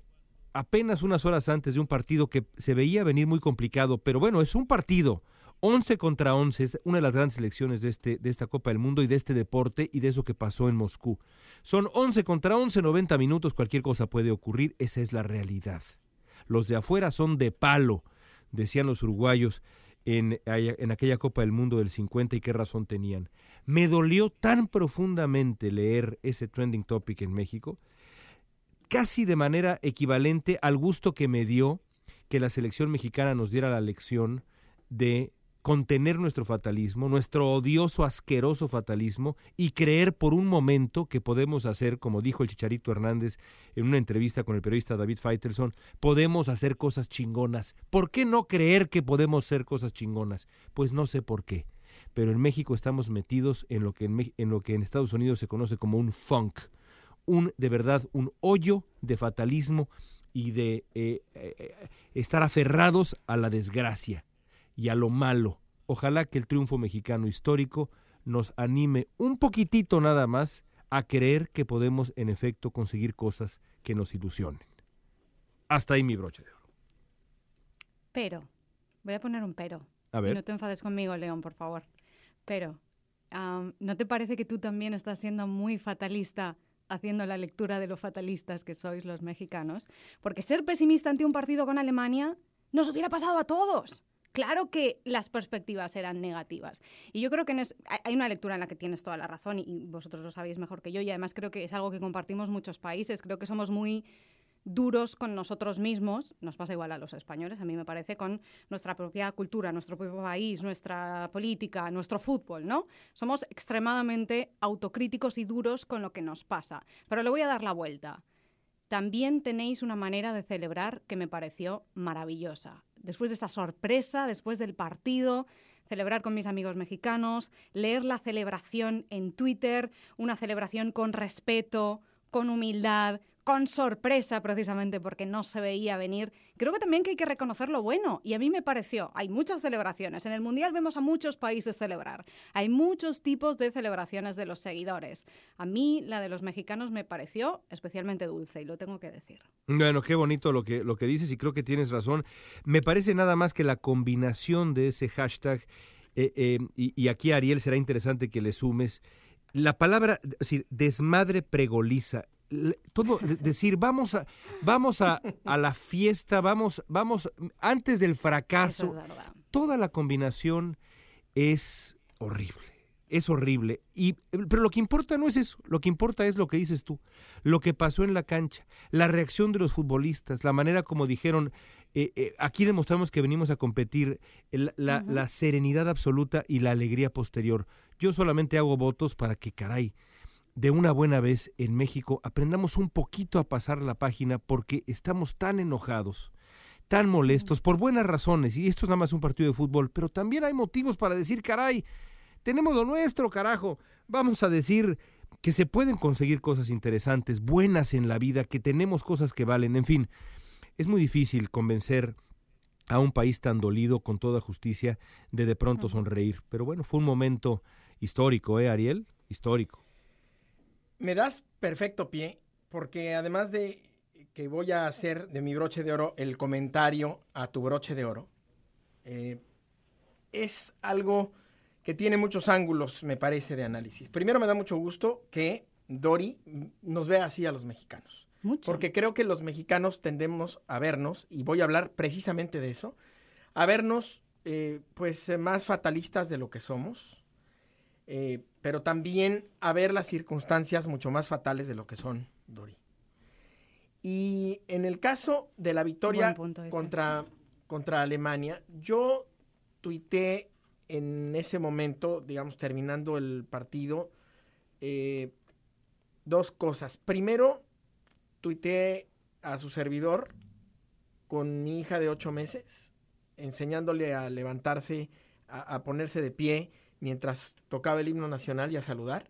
apenas unas horas antes de un partido que se veía venir muy complicado, pero bueno, es un partido, 11 contra 11, es una de las grandes elecciones de, este, de esta Copa del Mundo y de este deporte y de eso que pasó en Moscú. Son 11 contra 11, 90 minutos, cualquier cosa puede ocurrir, esa es la realidad. Los de afuera son de palo, decían los uruguayos en, en aquella Copa del Mundo del 50 y qué razón tenían. Me dolió tan profundamente leer ese trending topic en México, casi de manera equivalente al gusto que me dio que la selección mexicana nos diera la lección de contener nuestro fatalismo, nuestro odioso, asqueroso fatalismo y creer por un momento que podemos hacer, como dijo el Chicharito Hernández en una entrevista con el periodista David Feitelson, podemos hacer cosas chingonas. ¿Por qué no creer que podemos hacer cosas chingonas? Pues no sé por qué pero en México estamos metidos en lo que en, lo que en Estados Unidos se conoce como un funk, un de verdad un hoyo de fatalismo y de eh, eh, estar aferrados a la desgracia y a lo malo. Ojalá que el triunfo mexicano histórico nos anime un poquitito nada más a creer que podemos en efecto conseguir cosas que nos ilusionen. Hasta ahí mi broche de oro. Pero, voy a poner un pero. A ver. No te enfades conmigo, León, por favor. Pero, ¿no te parece que tú también estás siendo muy fatalista haciendo la lectura de lo fatalistas que sois los mexicanos? Porque ser pesimista ante un partido con Alemania nos hubiera pasado a todos. Claro que las perspectivas eran negativas. Y yo creo que hay una lectura en la que tienes toda la razón y, y vosotros lo sabéis mejor que yo y además creo que es algo que compartimos muchos países. Creo que somos muy duros con nosotros mismos, nos pasa igual a los españoles, a mí me parece, con nuestra propia cultura, nuestro propio país, nuestra política, nuestro fútbol, ¿no? Somos extremadamente autocríticos y duros con lo que nos pasa. Pero le voy a dar la vuelta. También tenéis una manera de celebrar que me pareció maravillosa. Después de esa sorpresa, después del partido, celebrar con mis amigos mexicanos, leer la celebración en Twitter, una celebración con respeto, con humildad, con sorpresa precisamente porque no se veía venir. Creo que también que hay que reconocer lo bueno y a mí me pareció, hay muchas celebraciones, en el Mundial vemos a muchos países celebrar, hay muchos tipos de celebraciones de los seguidores. A mí la de los mexicanos me pareció especialmente dulce y lo tengo que decir. Bueno, qué bonito lo que, lo que dices y creo que tienes razón. Me parece nada más que la combinación de ese hashtag, eh, eh, y, y aquí Ariel será interesante que le sumes, la palabra, es decir, desmadre pregoliza. Todo, de- decir, vamos a, vamos a, a la fiesta, vamos, vamos, antes del fracaso, es toda la combinación es horrible. Es horrible. Y, pero lo que importa no es eso. Lo que importa es lo que dices tú. Lo que pasó en la cancha. La reacción de los futbolistas. La manera como dijeron. eh, eh, aquí demostramos que venimos a competir. la serenidad absoluta y la alegría posterior. Yo solamente hago votos para que, caray, de una buena vez en México aprendamos un poquito a pasar la página porque estamos tan enojados tan molestos por buenas razones, y esto es nada más un partido de fútbol, pero también hay motivos para decir, caray, tenemos lo nuestro, carajo, vamos a decir que se pueden conseguir cosas interesantes, buenas en la vida, que tenemos cosas que valen, en fin, es muy difícil convencer a un país tan dolido con toda justicia de de pronto sonreír, pero bueno, fue un momento histórico, ¿eh, Ariel? Histórico. Me das perfecto pie, porque además de que voy a hacer de mi broche de oro el comentario a tu broche de oro, eh, es algo que tiene muchos ángulos, me parece, de análisis. Primero me da mucho gusto que Dori nos vea así a los mexicanos. Mucho. Porque creo que los mexicanos tendemos a vernos, y voy a hablar precisamente de eso, a vernos eh, pues más fatalistas de lo que somos, eh, pero también a ver las circunstancias mucho más fatales de lo que son, Dori. Y en el caso de la victoria contra, contra Alemania, yo tuité en ese momento, digamos, terminando el partido, eh, dos cosas. Primero, tuiteé a su servidor con mi hija de ocho meses, enseñándole a levantarse, a, a ponerse de pie mientras tocaba el himno nacional y a saludar,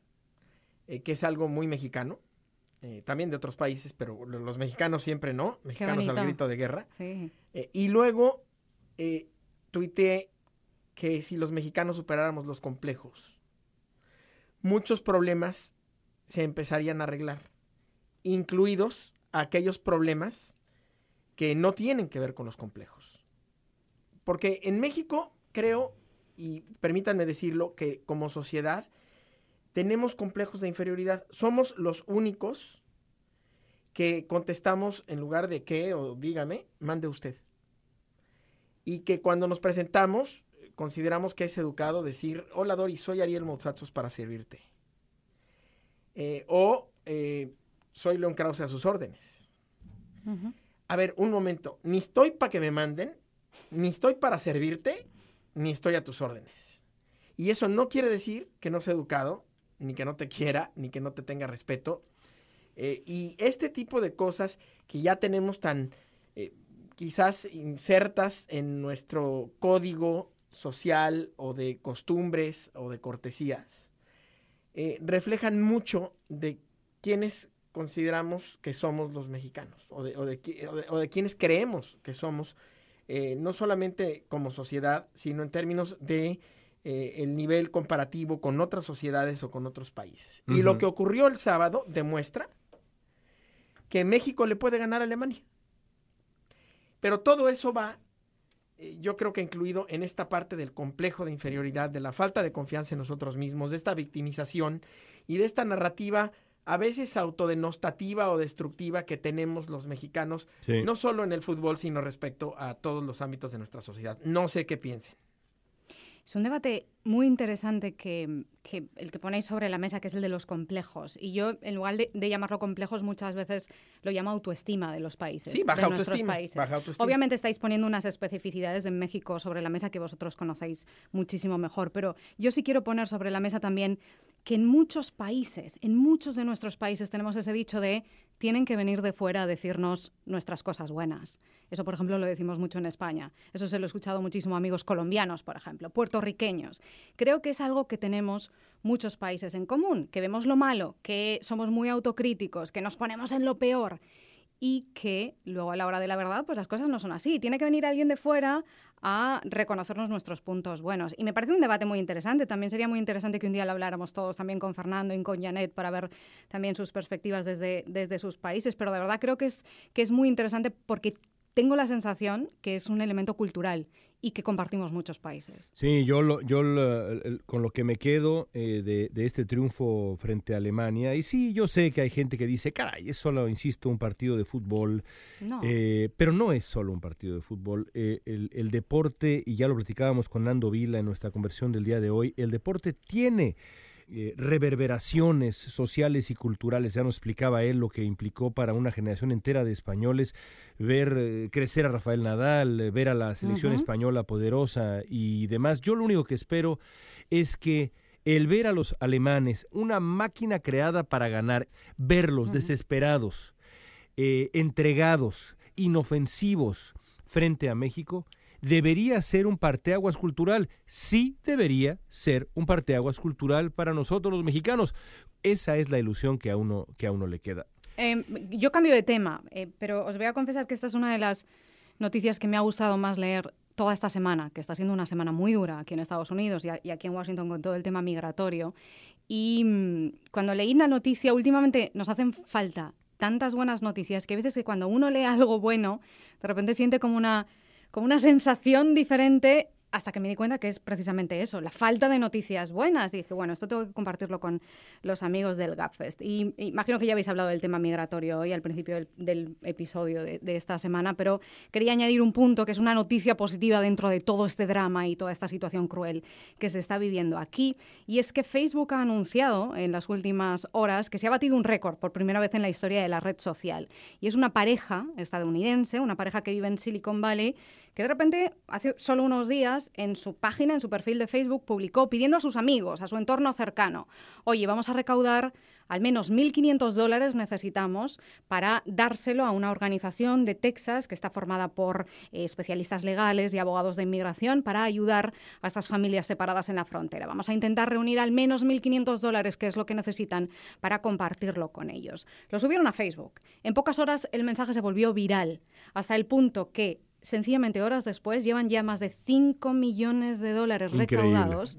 eh, que es algo muy mexicano, eh, también de otros países, pero lo- los mexicanos siempre no, mexicanos al grito de guerra. Sí. Eh, y luego tuiteé que si los mexicanos superáramos los complejos, muchos problemas se empezarían a arreglar, incluidos aquellos problemas que no tienen que ver con los complejos. Porque en México creo, y permítanme decirlo, que como sociedad tenemos complejos de inferioridad. Somos los únicos que contestamos en lugar de qué o dígame, mande usted. Y que cuando nos presentamos consideramos que es educado decir, hola Dori, soy Ariel Mozazos para servirte. Eh, o eh, soy León Krause a sus órdenes. A ver, un momento, ni estoy para que me manden, ni estoy para servirte, ni estoy a tus órdenes. Y eso no quiere decir que no sea educado, ni que no te quiera, ni que no te tenga respeto. Eh, y este tipo de cosas que ya tenemos tan eh, quizás insertas en nuestro código social o de costumbres o de cortesías, eh, reflejan mucho de quiénes consideramos que somos los mexicanos o de, o de, o de quienes creemos que somos, eh, no solamente como sociedad, sino en términos de eh, el nivel comparativo con otras sociedades o con otros países. Y lo que ocurrió el sábado demuestra que México le puede ganar a Alemania. Pero todo eso va, eh, yo creo que incluido en esta parte del complejo de inferioridad, de la falta de confianza en nosotros mismos, de esta victimización y de esta narrativa a veces autodenostativa o destructiva que tenemos los mexicanos, no solo en el fútbol, sino respecto a todos los ámbitos de nuestra sociedad. No sé qué piensen. Es un debate muy interesante que, el que ponéis sobre la mesa, que es el de los complejos. Y yo, en lugar de, llamarlo complejos, muchas veces lo llamo autoestima de los países. Sí, baja, autoestima, baja autoestima. Obviamente estáis poniendo unas especificidades de México sobre la mesa que vosotros conocéis muchísimo mejor, pero yo sí quiero poner sobre la mesa también que en muchos países, en muchos de nuestros países tenemos ese dicho de tienen que venir de fuera a decirnos nuestras cosas buenas. Eso, por ejemplo, lo decimos mucho en España. Eso se lo he escuchado muchísimo a amigos colombianos, por ejemplo, puertorriqueños. Creo que es algo que tenemos muchos países en común, que vemos lo malo, que somos muy autocríticos, que nos ponemos en lo peor y que luego a la hora de la verdad, pues las cosas no son así. Tiene que venir alguien de fuera a reconocernos nuestros puntos buenos. Y me parece un debate muy interesante. También sería muy interesante que un día lo habláramos todos también con Fernando y con Janet para ver también sus perspectivas desde, desde sus países. Pero de verdad creo que es, que es muy interesante porque tengo la sensación que es un elemento cultural y que compartimos muchos países. Sí, yo, yo con lo que me quedo eh, de, este triunfo frente a Alemania, y sí, yo sé que hay gente que dice, caray, es solo, insisto, un partido de fútbol, eh, pero no es solo un partido de fútbol. Eh, el, el, deporte, y ya lo platicábamos con Nando Vila en nuestra conversión del día de hoy, el deporte tiene eh, reverberaciones sociales y culturales. Ya nos explicaba él lo que implicó para una generación entera de españoles ver eh, crecer a Rafael Nadal, eh, ver a la selección española poderosa y demás. Yo lo único que espero es que el ver a los alemanes, una máquina creada para ganar, verlos desesperados, entregados, inofensivos frente a México, debería ser un parteaguas cultural. Sí debería ser un parteaguas cultural para nosotros los mexicanos. Esa es la ilusión que a uno, que a uno le queda. Em, yo cambio de tema, eh, pero os voy a confesar que esta es una de las noticias que me ha gustado más leer toda esta semana, que está siendo una semana muy dura aquí en Estados Unidos y, aquí en Washington con todo el tema migratorio. Y mm, cuando leí la noticia, últimamente nos hacen falta tantas buenas noticias que a veces que cuando uno lee algo bueno, de repente siente como una como una sensación diferente hasta que me di cuenta que es precisamente eso, la falta de noticias buenas. dije, bueno, esto tengo que compartirlo con los amigos del GapFest. Y imagino que ya habéis hablado del tema migratorio hoy al principio del, episodio de, esta semana, pero quería añadir un punto que es una noticia positiva dentro de todo este drama y toda esta situación cruel que se está viviendo aquí. Y es que Facebook ha anunciado en las últimas horas que se ha batido un récord por primera vez en la historia de la red social. Y es una pareja estadounidense, una pareja que vive en Silicon Valley, que de repente, hace solo unos días, en su página, en su perfil de Facebook, publicó pidiendo a sus amigos, a su entorno cercano, oye, vamos a recaudar al menos 1.500 dólares necesitamos para dárselo a una organización de Texas que está formada por eh, especialistas legales y abogados de inmigración para ayudar a estas familias separadas en la frontera. Vamos a intentar reunir al menos 1.500 dólares, que es lo que necesitan, para compartirlo con ellos. Lo subieron a Facebook. En pocas horas el mensaje se volvió viral, hasta el punto que sencillamente horas después llevan ya más de 5 millones de dólares recaudados,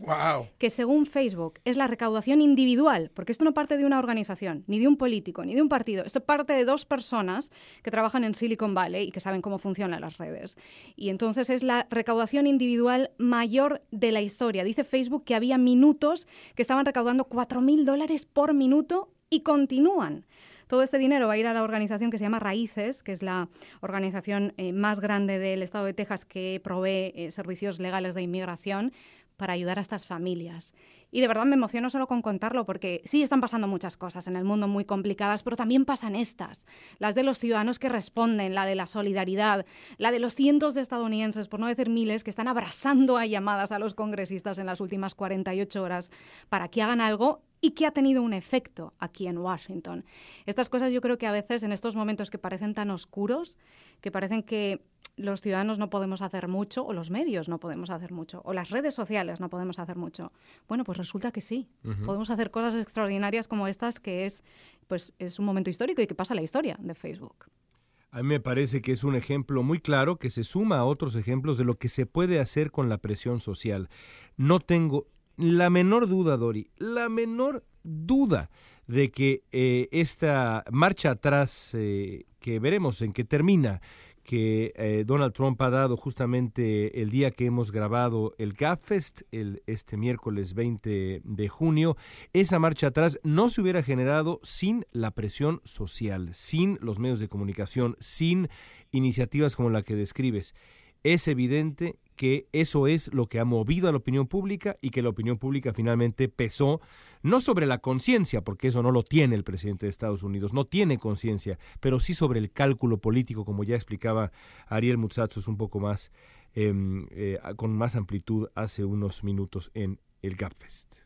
que según Facebook es la recaudación individual, porque esto no parte de una organización, ni de un político, ni de un partido, esto parte de dos personas que trabajan en Silicon Valley y que saben cómo funcionan las redes. Y entonces es la recaudación individual mayor de la historia. Dice Facebook que había minutos que estaban recaudando 4 mil dólares por minuto y continúan. Todo este dinero va a ir a la organización que se llama Raíces, que es la organización eh, más grande del estado de Texas que provee eh, servicios legales de inmigración para ayudar a estas familias. Y de verdad me emociono solo con contarlo porque sí están pasando muchas cosas en el mundo muy complicadas, pero también pasan estas, las de los ciudadanos que responden, la de la solidaridad, la de los cientos de estadounidenses, por no decir miles, que están abrazando a llamadas a los congresistas en las últimas 48 horas para que hagan algo y que ha tenido un efecto aquí en Washington. Estas cosas yo creo que a veces en estos momentos que parecen tan oscuros, que parecen que los ciudadanos no podemos hacer mucho, o los medios no podemos hacer mucho, o las redes sociales no podemos hacer mucho. Bueno, pues resulta que sí. Podemos hacer cosas extraordinarias como estas, que es pues es un momento histórico y que pasa la historia de Facebook. A mí me parece que es un ejemplo muy claro que se suma a otros ejemplos de lo que se puede hacer con la presión social. No tengo la menor duda, Dori, la menor duda de que eh, esta marcha atrás, eh, que veremos en qué termina, que eh, Donald Trump ha dado justamente el día que hemos grabado el GAPFest, el, este miércoles 20 de junio, esa marcha atrás no se hubiera generado sin la presión social, sin los medios de comunicación, sin iniciativas como la que describes. Es evidente que eso es lo que ha movido a la opinión pública y que la opinión pública finalmente pesó no sobre la conciencia, porque eso no lo tiene el presidente de Estados Unidos, no tiene conciencia, pero sí sobre el cálculo político, como ya explicaba Ariel Mutsatsos un poco más, em, eh, con más amplitud hace unos minutos en el GAPFest.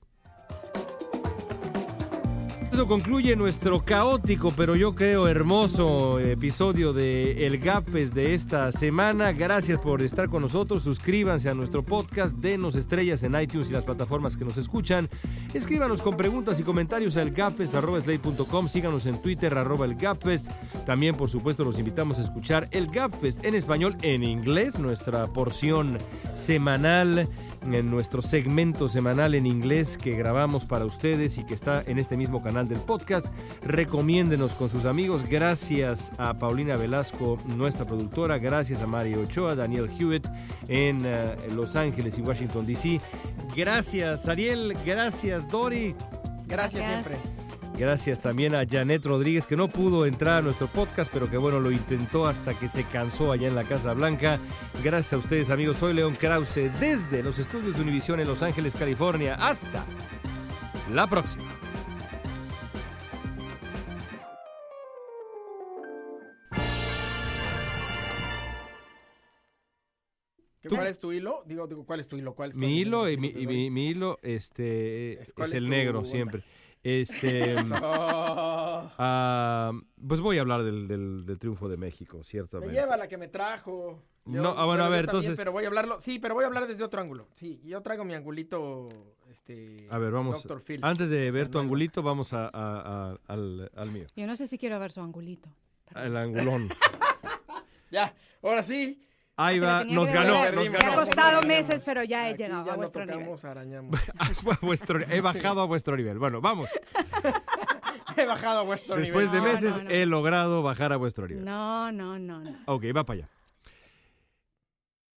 Eso concluye nuestro caótico, pero yo creo hermoso episodio de El Gapfest de esta semana. Gracias por estar con nosotros. Suscríbanse a nuestro podcast, denos estrellas en iTunes y las plataformas que nos escuchan. Escríbanos con preguntas y comentarios al gapfest.com. Síganos en Twitter, arroba el Gapfest. También, por supuesto, los invitamos a escuchar el Gapfest en español, en inglés, nuestra porción semanal en nuestro segmento semanal en inglés que grabamos para ustedes y que está en este mismo canal del podcast. Recomiéndenos con sus amigos. Gracias a Paulina Velasco, nuestra productora. Gracias a Mario Ochoa, Daniel Hewitt en eh, Los Ángeles y Washington, D.C. Gracias, Ariel. Gracias, Dori. Gracias, Gracias. siempre. Gracias también a Janet Rodríguez, que no pudo entrar a nuestro podcast, pero que bueno, lo intentó hasta que se cansó allá en la Casa Blanca. Gracias a ustedes, amigos. Soy León Krause desde los estudios de Univisión en Los Ángeles, California. Hasta la próxima. ¿Cuál es tu hilo? Digo, digo, ¿cuál es tu hilo? ¿Cuál es tu Mi hilo, y hilo mi, y mi- mi hilo este, Es- es, ¿cuál es el negro onda? siempre. Este, ah, pues voy a hablar del, del- del triunfo de México, me ciertamente. lleva la que me trajo. No, ah, bueno, a ver, también, entonces- Pero voy a hablarlo, sí, pero voy a hablar desde otro ángulo. Sí, yo traigo mi angulito, este... A ver, vamos. Dr. Phil. Antes de ver tu angulito, vamos a, a- a- al, al mío. Yo no sé si quiero ver su angulito. El angulón. Ya, ahora sí. Ahí va, nos ganó, nos Perdimos. Me ha ganó. costado meses, pero ya he Aquí llegado ya a no vuestro nivel. tocamos, arañamos. A vuestro- he bajado a vuestro nivel. Bueno, vamos. He bajado a vuestro Después de nivel. No, meses no, no. he logrado bajar a vuestro nivel. No, no, no, no. Ok, va para allá.